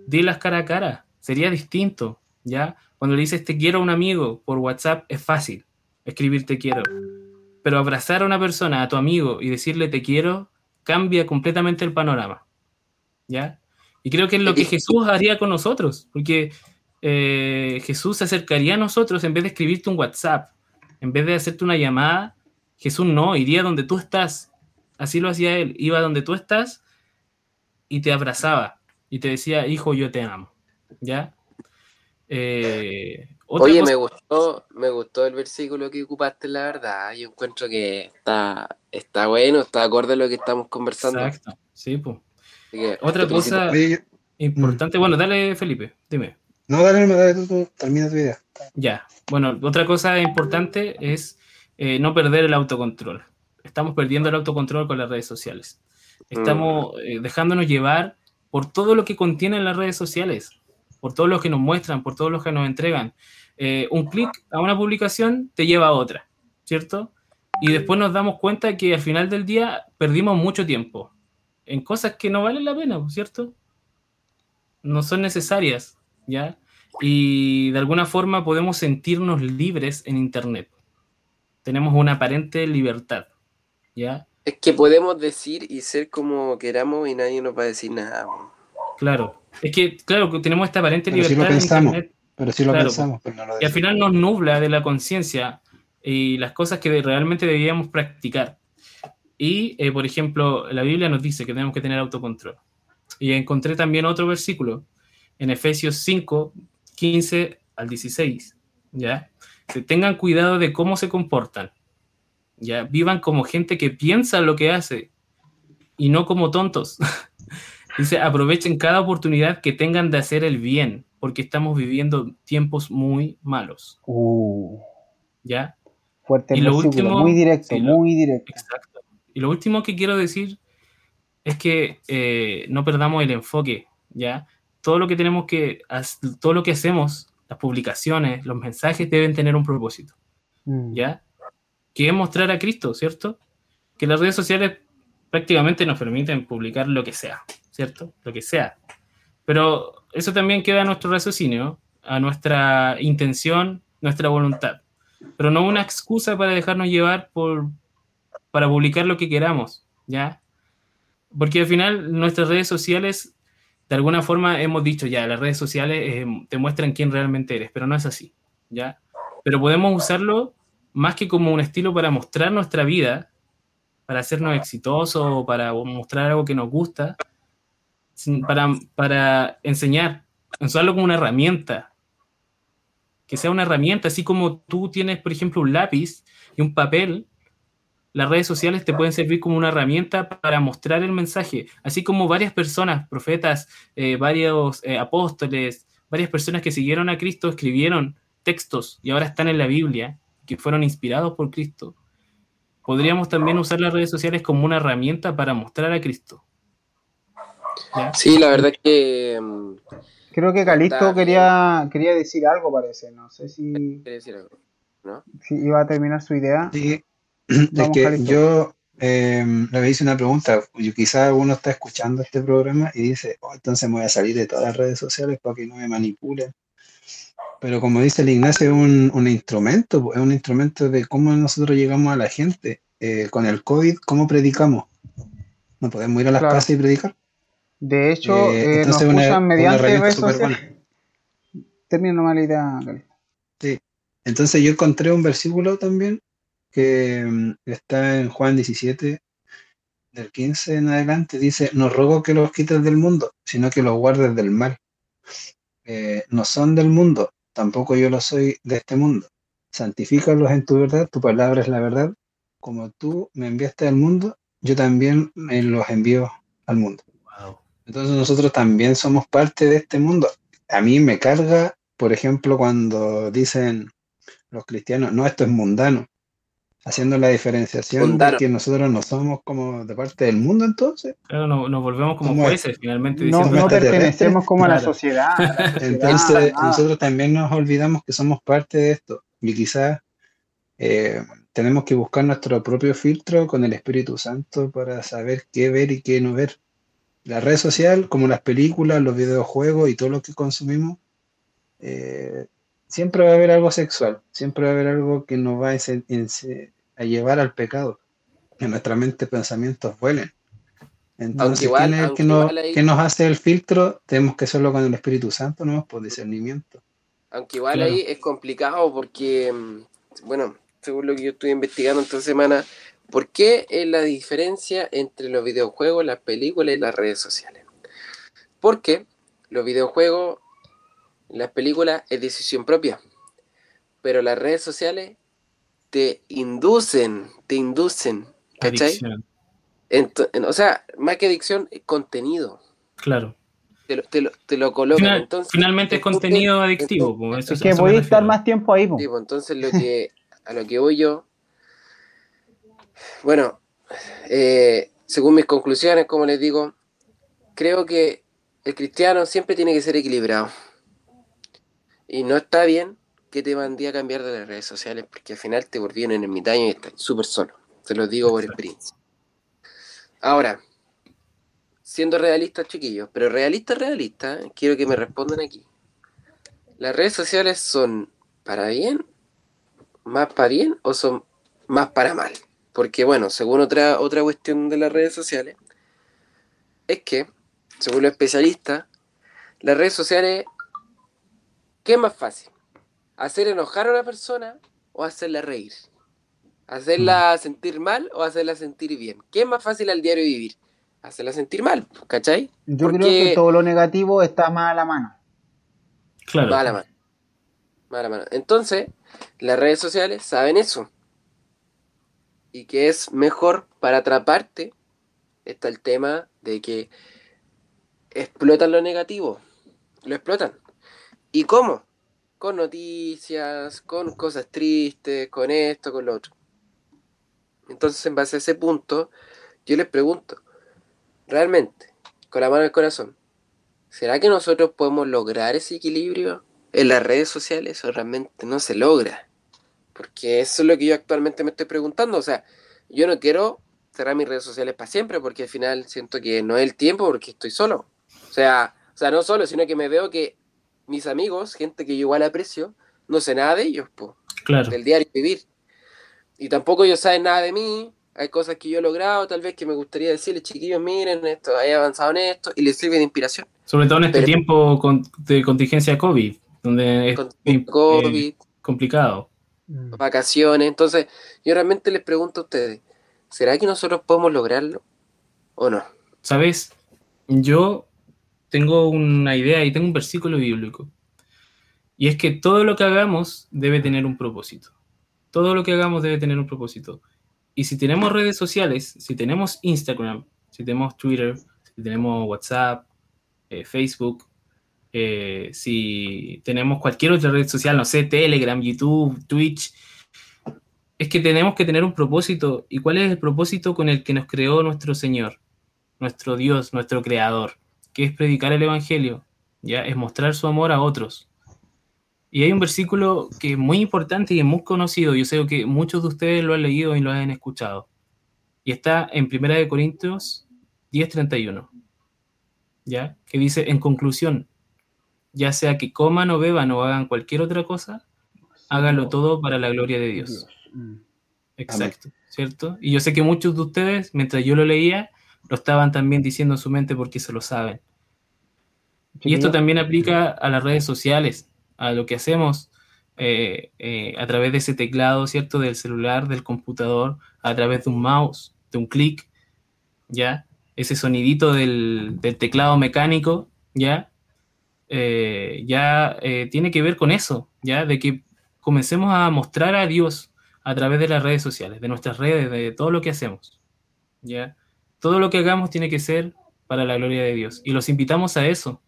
Speaker 3: dilas cara a cara, sería distinto, ¿ya? Cuando le dices te quiero a un amigo por WhatsApp es fácil escribir te quiero, pero abrazar a una persona, a tu amigo y decirle te quiero, cambia completamente el panorama, ¿ya? Y creo que es lo que Jesús haría con nosotros, porque eh, Jesús se acercaría a nosotros en vez de escribirte un WhatsApp, en vez de hacerte una llamada, Jesús no, iría donde tú estás. Así lo hacía él, iba donde tú estás y te abrazaba y te decía, hijo, yo te amo. ¿Ya? Eh, otra
Speaker 5: Oye,
Speaker 3: cosa-
Speaker 5: me gustó, me gustó el versículo que ocupaste, la verdad. Yo encuentro que está, está bueno, está acorde a lo que estamos conversando.
Speaker 3: Exacto, sí, pues.
Speaker 5: Así que
Speaker 3: Otra cosa importante, bueno, dale Felipe, dime.
Speaker 4: no, dale, no, dale, tú, tú, termina tu idea.
Speaker 3: Ya, bueno, otra cosa importante es eh, no perder el autocontrol. Estamos perdiendo el autocontrol con las redes sociales. Estamos eh, dejándonos llevar por todo lo que contienen las redes sociales, por todo lo que nos muestran, por todo lo que nos entregan. Eh, un clic a una publicación te lleva a otra, ¿cierto? Y después nos damos cuenta que al final del día perdimos mucho tiempo en cosas que no valen la pena, ¿cierto? No son necesarias, ¿ya? y de alguna forma podemos sentirnos libres en Internet. Tenemos una aparente libertad, ¿ya?
Speaker 5: Es que podemos decir y ser como queramos y nadie nos va a decir nada.
Speaker 3: Claro. Es que, claro, que tenemos esta aparente
Speaker 4: Pero sí
Speaker 3: libertad
Speaker 4: lo
Speaker 3: en
Speaker 4: pensamos.
Speaker 3: Internet
Speaker 4: Pero sí lo
Speaker 3: Claro,
Speaker 4: pensamos, pero no lo
Speaker 3: y al final nos nubla de la conciencia y las cosas que realmente deberíamos practicar. Y, eh, por ejemplo, la Biblia nos dice que tenemos que tener autocontrol. Y encontré también otro versículo en Efesios 5, 15 al 16, ¿ya? Que tengan cuidado de cómo se comportan, ¿ya? Vivan como gente que piensa lo que hace y no como tontos. Dice, aprovechen cada oportunidad que tengan de hacer el bien, porque estamos viviendo tiempos muy malos,
Speaker 2: Uh,
Speaker 3: ¿ya?
Speaker 2: fuerte
Speaker 3: Y lo último-
Speaker 2: muy directo,
Speaker 3: sí, lo-
Speaker 2: muy directo.
Speaker 3: Exacto. Y lo último que quiero decir es que eh, no perdamos el enfoque, ¿ya? Todo lo que tenemos que, todo lo que hacemos, las publicaciones, los mensajes deben tener un propósito,
Speaker 2: Mm.
Speaker 3: ¿ya? Que es mostrar a Cristo, ¿cierto? Que las redes sociales prácticamente nos permiten publicar lo que sea, ¿cierto? Lo que sea. Pero eso también queda a nuestro raciocinio, a nuestra intención, nuestra voluntad. Pero no una excusa para dejarnos llevar por, para publicar lo que queramos, ¿ya? Porque al final nuestras redes sociales, de alguna forma hemos dicho ya, las redes sociales eh, te muestran quién realmente eres, pero no es así, ¿ya? Pero podemos usarlo más que como un estilo para mostrar nuestra vida, para hacernos exitosos, para mostrar algo que nos gusta, para, para enseñar, usarlo como una herramienta, que sea una herramienta, así como tú tienes, por ejemplo, un lápiz y un papel, las redes sociales te pueden servir como una herramienta para mostrar el mensaje, así como varias personas, profetas, eh, varios eh, apóstoles, varias personas que siguieron a Cristo escribieron textos y ahora están en la Biblia, que fueron inspirados por Cristo. Podríamos también usar las redes sociales como una herramienta para mostrar a Cristo. ¿Ya?
Speaker 5: Sí, la verdad es que. mm,
Speaker 2: Creo que Calisto quería, quería decir algo, parece. No sé si,
Speaker 5: quiere decir algo, ¿no?
Speaker 2: si iba a terminar su idea.
Speaker 4: Sí, es
Speaker 2: Vamos,
Speaker 4: que
Speaker 2: Calixto.
Speaker 4: yo eh, le hice una pregunta. Quizás uno está escuchando este programa y dice, "Oh, entonces me voy a salir de todas las redes sociales para que no me manipulen. Pero como dice el Ignacio, es un, un instrumento, es un instrumento de cómo nosotros llegamos a la gente. Eh, con el COVID, ¿cómo predicamos? No podemos ir a las
Speaker 2: Claro.
Speaker 4: casas y predicar.
Speaker 2: De hecho,
Speaker 4: Eh,
Speaker 2: eh, nos
Speaker 4: una- una
Speaker 2: mediante
Speaker 4: herramienta
Speaker 2: redes sociales. Termina nomás la idea, Calisto.
Speaker 4: Entonces yo encontré un versículo también que mm, está en Juan 17, del 15 en adelante, dice, no ruego que los quites del mundo, sino que los guardes del mal. Eh, no son del mundo, tampoco yo lo soy de este mundo. Santifícalos en tu verdad, tu palabra es la verdad. Como tú me enviaste al mundo, yo también me los envío al mundo. Entonces nosotros también somos parte de este mundo. A mí me carga, por ejemplo, cuando dicen los cristianos, no, esto es mundano, haciendo la diferenciación
Speaker 5: Mundano.
Speaker 4: de que nosotros no somos como de parte del mundo entonces.
Speaker 3: Claro, no- nos volvemos como
Speaker 4: ¿Cómo es?
Speaker 3: jueces finalmente.
Speaker 2: No, no pertenecemos como a la sociedad. a la sociedad,
Speaker 4: Entonces
Speaker 2: nada.
Speaker 4: nosotros también nos olvidamos que somos parte de esto y quizás eh, tenemos que buscar nuestro propio filtro con el Espíritu Santo para saber qué ver y qué no ver. La red social, como las películas, los videojuegos y todo lo que consumimos, eh, siempre va a haber algo sexual, siempre va a haber algo que nos va a, ense- a llevar al pecado, que nuestra mente pensamientos vuelen. Entonces,
Speaker 5: igual-
Speaker 4: ¿quién es que nos,
Speaker 5: igual ahí-
Speaker 4: que nos hace el filtro? Tenemos que hacerlo con el Espíritu Santo, ¿no? Por discernimiento.
Speaker 5: Aunque igual
Speaker 3: Claro.
Speaker 5: ahí es complicado porque, mm, bueno, según lo que yo estoy investigando esta semana, ¿por qué es la diferencia entre los videojuegos, las películas y las redes sociales? Porque los videojuegos, las películas es decisión propia, pero las redes sociales te inducen, te inducen, ¿cachai?
Speaker 3: adicción.
Speaker 5: Ento- en- o sea, más que adicción, es contenido.
Speaker 3: Claro.
Speaker 5: Te lo, te lo, te lo colocan.
Speaker 3: Final-
Speaker 5: entonces,
Speaker 3: finalmente es contenido adictivo.
Speaker 5: entonces-
Speaker 3: eso-
Speaker 2: Es que voy a estar más tiempo ahí. po.
Speaker 5: Pues, entonces lo que a lo que voy yo, bueno, eh, según mis conclusiones, como les digo, creo que el cristiano siempre tiene que ser equilibrado. Y no está bien que te mandé a cambiar de las redes sociales porque al final te volví en el ermitaño y estás súper solo. Se los digo por experiencia. Ahora, siendo realistas, chiquillos, pero realistas, realistas, quiero que me respondan aquí. ¿Las redes sociales son para bien, más para bien o son más para mal? Porque bueno, según otra, otra cuestión de las redes sociales, es que, según los especialistas, las redes sociales, ¿qué es más fácil? ¿Hacer enojar a una persona o hacerla reír? ¿Hacerla sentir mal o hacerla sentir bien? ¿Qué es más fácil al diario vivir? Hacerla sentir mal, ¿cachai?
Speaker 2: Yo
Speaker 5: Porque-
Speaker 2: creo que todo lo negativo está más a la mano.
Speaker 3: Claro.
Speaker 5: Mala mano. Mala mano. Entonces, las redes sociales saben eso. Y que es mejor para atraparte. Está el tema de que explotan lo negativo. Lo explotan. ¿Y cómo? Con noticias, con cosas tristes, con esto, con lo otro. Entonces, en base a ese punto, yo les pregunto, realmente, con la mano en el corazón, ¿será que nosotros podemos lograr ese equilibrio en las redes sociales o realmente no se logra? Porque eso es lo que yo actualmente me estoy preguntando. O sea, yo no quiero cerrar mis redes sociales para siempre porque al final siento que no es el tiempo porque estoy solo. O sea, o sea, no solo, sino que me veo que mis amigos, gente que yo igual aprecio, no sé nada de ellos, po,
Speaker 3: Claro.
Speaker 5: del diario vivir. Y tampoco ellos saben nada de mí. Hay cosas que yo he logrado, tal vez que me gustaría decirles, chiquillos, miren esto, he avanzado en esto, y les sirve de inspiración.
Speaker 3: Sobre todo en este
Speaker 5: Pero-
Speaker 3: tiempo con- de contingencia COVID, donde es
Speaker 5: Con
Speaker 3: eh,
Speaker 5: COVID,
Speaker 3: complicado.
Speaker 5: vacaciones. Entonces, yo realmente les pregunto a ustedes, ¿será que nosotros podemos lograrlo o no?
Speaker 3: ¿Sabes? Yo tengo una idea y tengo un versículo bíblico. Y es que todo lo que hagamos debe tener un propósito. Todo lo que hagamos debe tener un propósito. Y si tenemos redes sociales, si tenemos Instagram, si tenemos Twitter, si tenemos WhatsApp, eh, Facebook, eh, si tenemos cualquier otra red social, no sé, Telegram, YouTube, Twitch, es que tenemos que tener un propósito. ¿Y cuál es el propósito con el que nos creó nuestro Señor, nuestro Dios, nuestro Creador? Que es predicar el Evangelio, ya es mostrar su amor a otros. Y hay un versículo que es muy importante y es muy conocido. Yo sé que muchos de ustedes lo han leído y lo han escuchado. Y está en 1 de Corintios 10:31. ¿Ya? Que dice, en conclusión, ya sea que coman o beban o hagan cualquier otra cosa, háganlo todo para la gloria de Dios.
Speaker 2: Mm.
Speaker 3: Exacto, ¿cierto? Y yo sé que muchos de ustedes, mientras yo lo leía, lo estaban también diciendo en su mente porque se lo saben. Y esto también aplica a las redes sociales, a lo que hacemos eh, eh, a través de ese teclado, ¿cierto? Del celular, del computador, a través de un mouse, de un clic, ¿ya? Ese sonidito del, del teclado mecánico, ¿ya? Eh, ya eh, tiene que ver con eso, ¿ya? De que comencemos a mostrar a Dios a través de las redes sociales, de nuestras redes, de todo lo que hacemos, ¿ya? Todo lo que hagamos tiene que ser para la gloria de Dios. Y los invitamos a eso,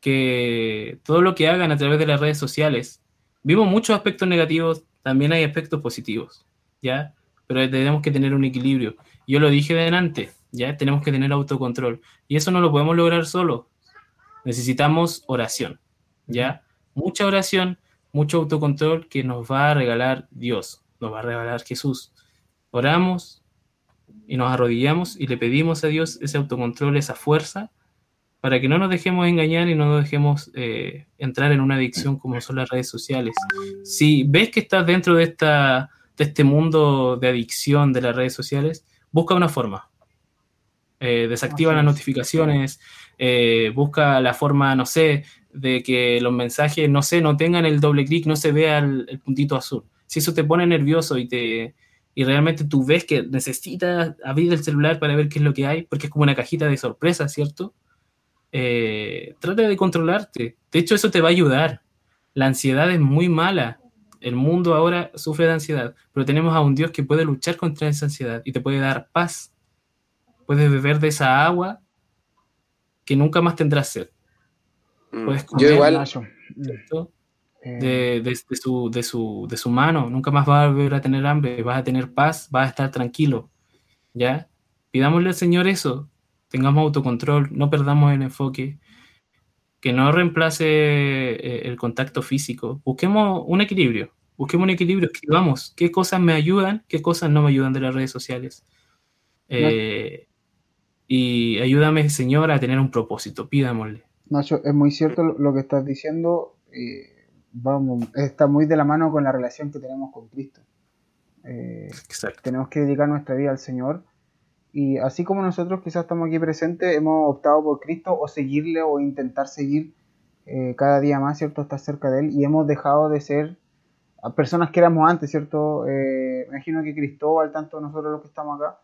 Speaker 3: que todo lo que hagan a través de las redes sociales, vimos muchos aspectos negativos, también hay aspectos positivos, ¿ya? Pero tenemos que tener un equilibrio. Yo lo dije delante, ¿ya? Tenemos que tener autocontrol. Y eso no lo podemos lograr solo. Necesitamos oración, ¿ya? Mucha oración, mucho autocontrol que nos va a regalar Dios, nos va a regalar Jesús. Oramos y nos arrodillamos y le pedimos a Dios ese autocontrol, esa fuerza, para que no nos dejemos engañar y no nos dejemos eh, entrar en una adicción como son las redes sociales. Si ves que estás dentro de, esta, de este mundo de adicción de las redes sociales, busca una forma. Eh, desactiva las notificaciones, eh, busca la forma, no sé, de que los mensajes, no sé, no tengan el doble clic, no se vea el, puntito azul. Si eso te pone nervioso y te y realmente tú ves que necesitas abrir el celular para ver qué es lo que hay, porque es como una cajita de sorpresa, ¿cierto? Eh, trata de controlarte. De hecho, eso te va a ayudar. La ansiedad es muy mala. El mundo ahora sufre de ansiedad, pero tenemos a un Dios que puede luchar contra esa ansiedad y te puede dar paz. Puedes beber de esa agua que nunca más tendrás sed.
Speaker 5: Mm.
Speaker 3: Puedes
Speaker 5: Yo
Speaker 3: comer,
Speaker 5: igual,
Speaker 3: ¿cierto?
Speaker 2: Eh,
Speaker 3: de, de- de su, de, su, de su mano. Nunca más vas a volver a tener hambre, vas a tener paz, vas a estar tranquilo. ¿Ya? Pidámosle al Señor eso. Tengamos autocontrol, no perdamos el enfoque. Que no reemplace eh, el contacto físico. Busquemos un equilibrio. Busquemos un equilibrio. Escribamos qué cosas me ayudan, qué cosas no me ayudan de las redes sociales. Eh, y ayúdame, Señor, a tener un propósito. Pidámosle.
Speaker 2: Nacho, es muy cierto lo, que estás diciendo. eh, vamos, está muy de la mano con la relación que tenemos con Cristo. Eh,
Speaker 3: Exacto.
Speaker 2: tenemos que dedicar nuestra vida al Señor. Y así como nosotros quizás estamos aquí presentes, hemos optado por Cristo o seguirle o intentar seguir eh, cada día más, ¿cierto? Estar cerca de Él y hemos dejado de ser a personas que éramos antes, ¿cierto? Eh, me imagino que Cristóbal, tanto nosotros los que estamos acá,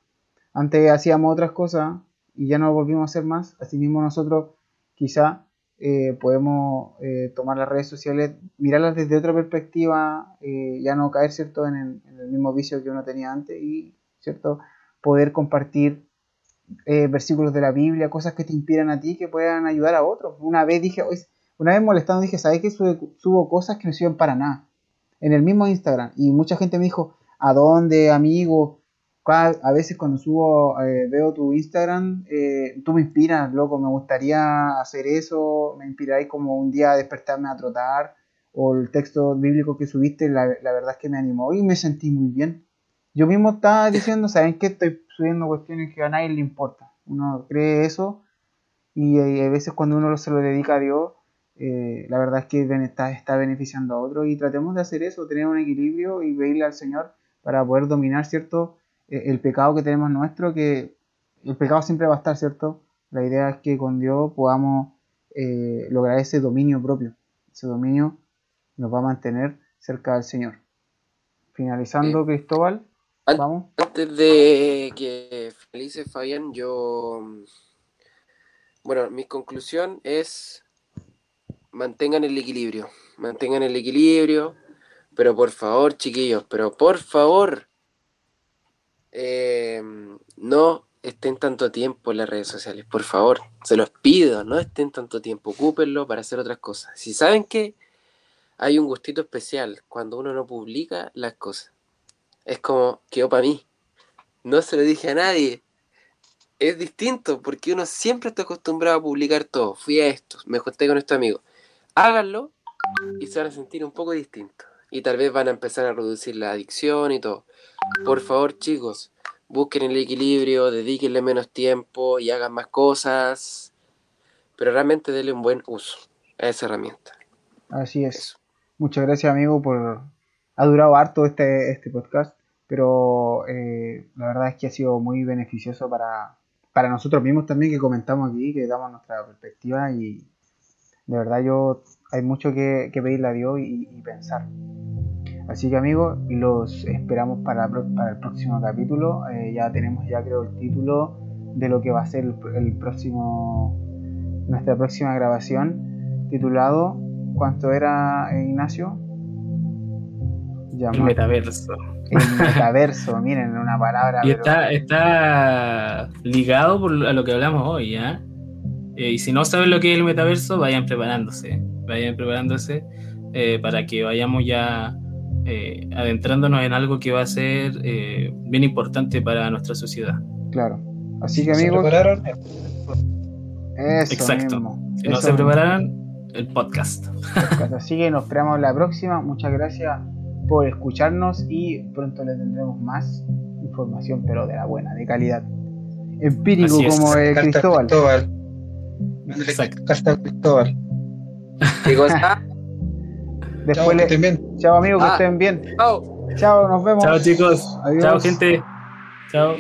Speaker 2: antes hacíamos otras cosas y ya no lo volvimos a hacer más. Asimismo nosotros quizá eh, podemos eh, tomar las redes sociales, mirarlas desde otra perspectiva, eh, ya no caer cierto en el, mismo vicio que uno tenía antes y cierto poder compartir versículos de la Biblia, cosas que te inspiran a ti que puedan ayudar a otros. Una vez dije, una vez molestando dije, ¿sabes que subo, subo cosas que no sirven para nada? En el mismo Instagram y mucha gente me dijo, ¿a dónde, amigo? A veces cuando subo, eh, veo tu Instagram, eh, tú me inspiras, loco, me gustaría hacer eso, me inspiráis como un día a despertarme a trotar, o el texto bíblico que subiste, la, la verdad es que me animó y me sentí muy bien. Yo mismo estaba diciendo, ¿saben qué? Estoy subiendo cuestiones que a nadie le importa. Uno cree eso y eh, a veces cuando uno se lo dedica a Dios, eh, la verdad es que está, está beneficiando a otros y tratemos de hacer eso, tener un equilibrio y pedirle al Señor para poder dominar, ¿cierto? Eh, el pecado que tenemos nuestro, que el pecado siempre va a estar, ¿cierto? La idea es que con Dios podamos eh, lograr ese dominio propio. Ese dominio nos va a mantener cerca del Señor. Finalizando, Cristóbal, vamos.
Speaker 5: Antes de que finalice Fabián, yo. mm, Bueno, mi conclusión es: mantengan el equilibrio. Mantengan el equilibrio. Pero por favor, chiquillos, pero por favor, eh, no estén tanto tiempo en las redes sociales. Por favor, se los pido, no estén tanto tiempo. Ocúpenlo para hacer otras cosas. Si saben que hay un gustito especial cuando uno no publica las cosas. Es como, quedó para mí. No se lo dije a nadie. Es distinto porque uno siempre está acostumbrado a publicar todo. Fui a esto, me junté con estos amigos. Háganlo y se van a sentir un poco distintos. Y tal vez van a empezar a reducir la adicción y todo. Por favor, chicos, busquen el equilibrio, dedíquenle menos tiempo y hagan más cosas. Pero realmente denle un buen uso a esa herramienta.
Speaker 2: Así es.
Speaker 5: Eso.
Speaker 2: Muchas gracias, amigo, por... Ha durado harto este, este podcast, pero eh, la verdad es que ha sido muy beneficioso para, para nosotros mismos también que comentamos aquí, que damos nuestra perspectiva y de verdad yo hay mucho que, que pedirle a Dios y, y pensar. Así que amigos, los esperamos para, para el próximo capítulo. Eh, ya tenemos ya creo el título de lo que va a ser el, el próximo nuestra próxima grabación titulado ¿cuánto era eh, Ignacio?
Speaker 3: El
Speaker 2: llamado
Speaker 3: metaverso.
Speaker 2: el metaverso. Miren, una palabra.
Speaker 3: Y
Speaker 2: pero-
Speaker 3: está, está ligado por a lo que hablamos hoy, ¿ya? Eh, y si no saben lo que es el metaverso, vayan preparándose. Vayan preparándose eh, para que vayamos ya eh, adentrándonos en algo que va a ser eh, bien importante para nuestra sociedad.
Speaker 2: Claro. Así que
Speaker 4: ¿Se
Speaker 2: amigos,
Speaker 4: prepararon?
Speaker 2: eso
Speaker 3: Exacto.
Speaker 2: mismo.
Speaker 3: Si no se
Speaker 2: mismo.
Speaker 3: prepararon, el podcast.
Speaker 2: Así que nos esperamos la próxima. Muchas gracias por escucharnos y pronto le tendremos más información, pero de la buena, de calidad. Empírico como eh, Cristóbal.
Speaker 4: Cristóbal.
Speaker 3: Exacto.
Speaker 4: Cristóbal.
Speaker 5: ¿Qué cosa?
Speaker 4: Chao,
Speaker 2: Después
Speaker 4: que
Speaker 2: le...
Speaker 4: estén bien.
Speaker 2: Chao amigos, que
Speaker 5: Ah.
Speaker 2: estén bien.
Speaker 5: Chao.
Speaker 2: Chao, nos vemos.
Speaker 3: Chao chicos.
Speaker 2: Adiós.
Speaker 3: Chao gente. Chao.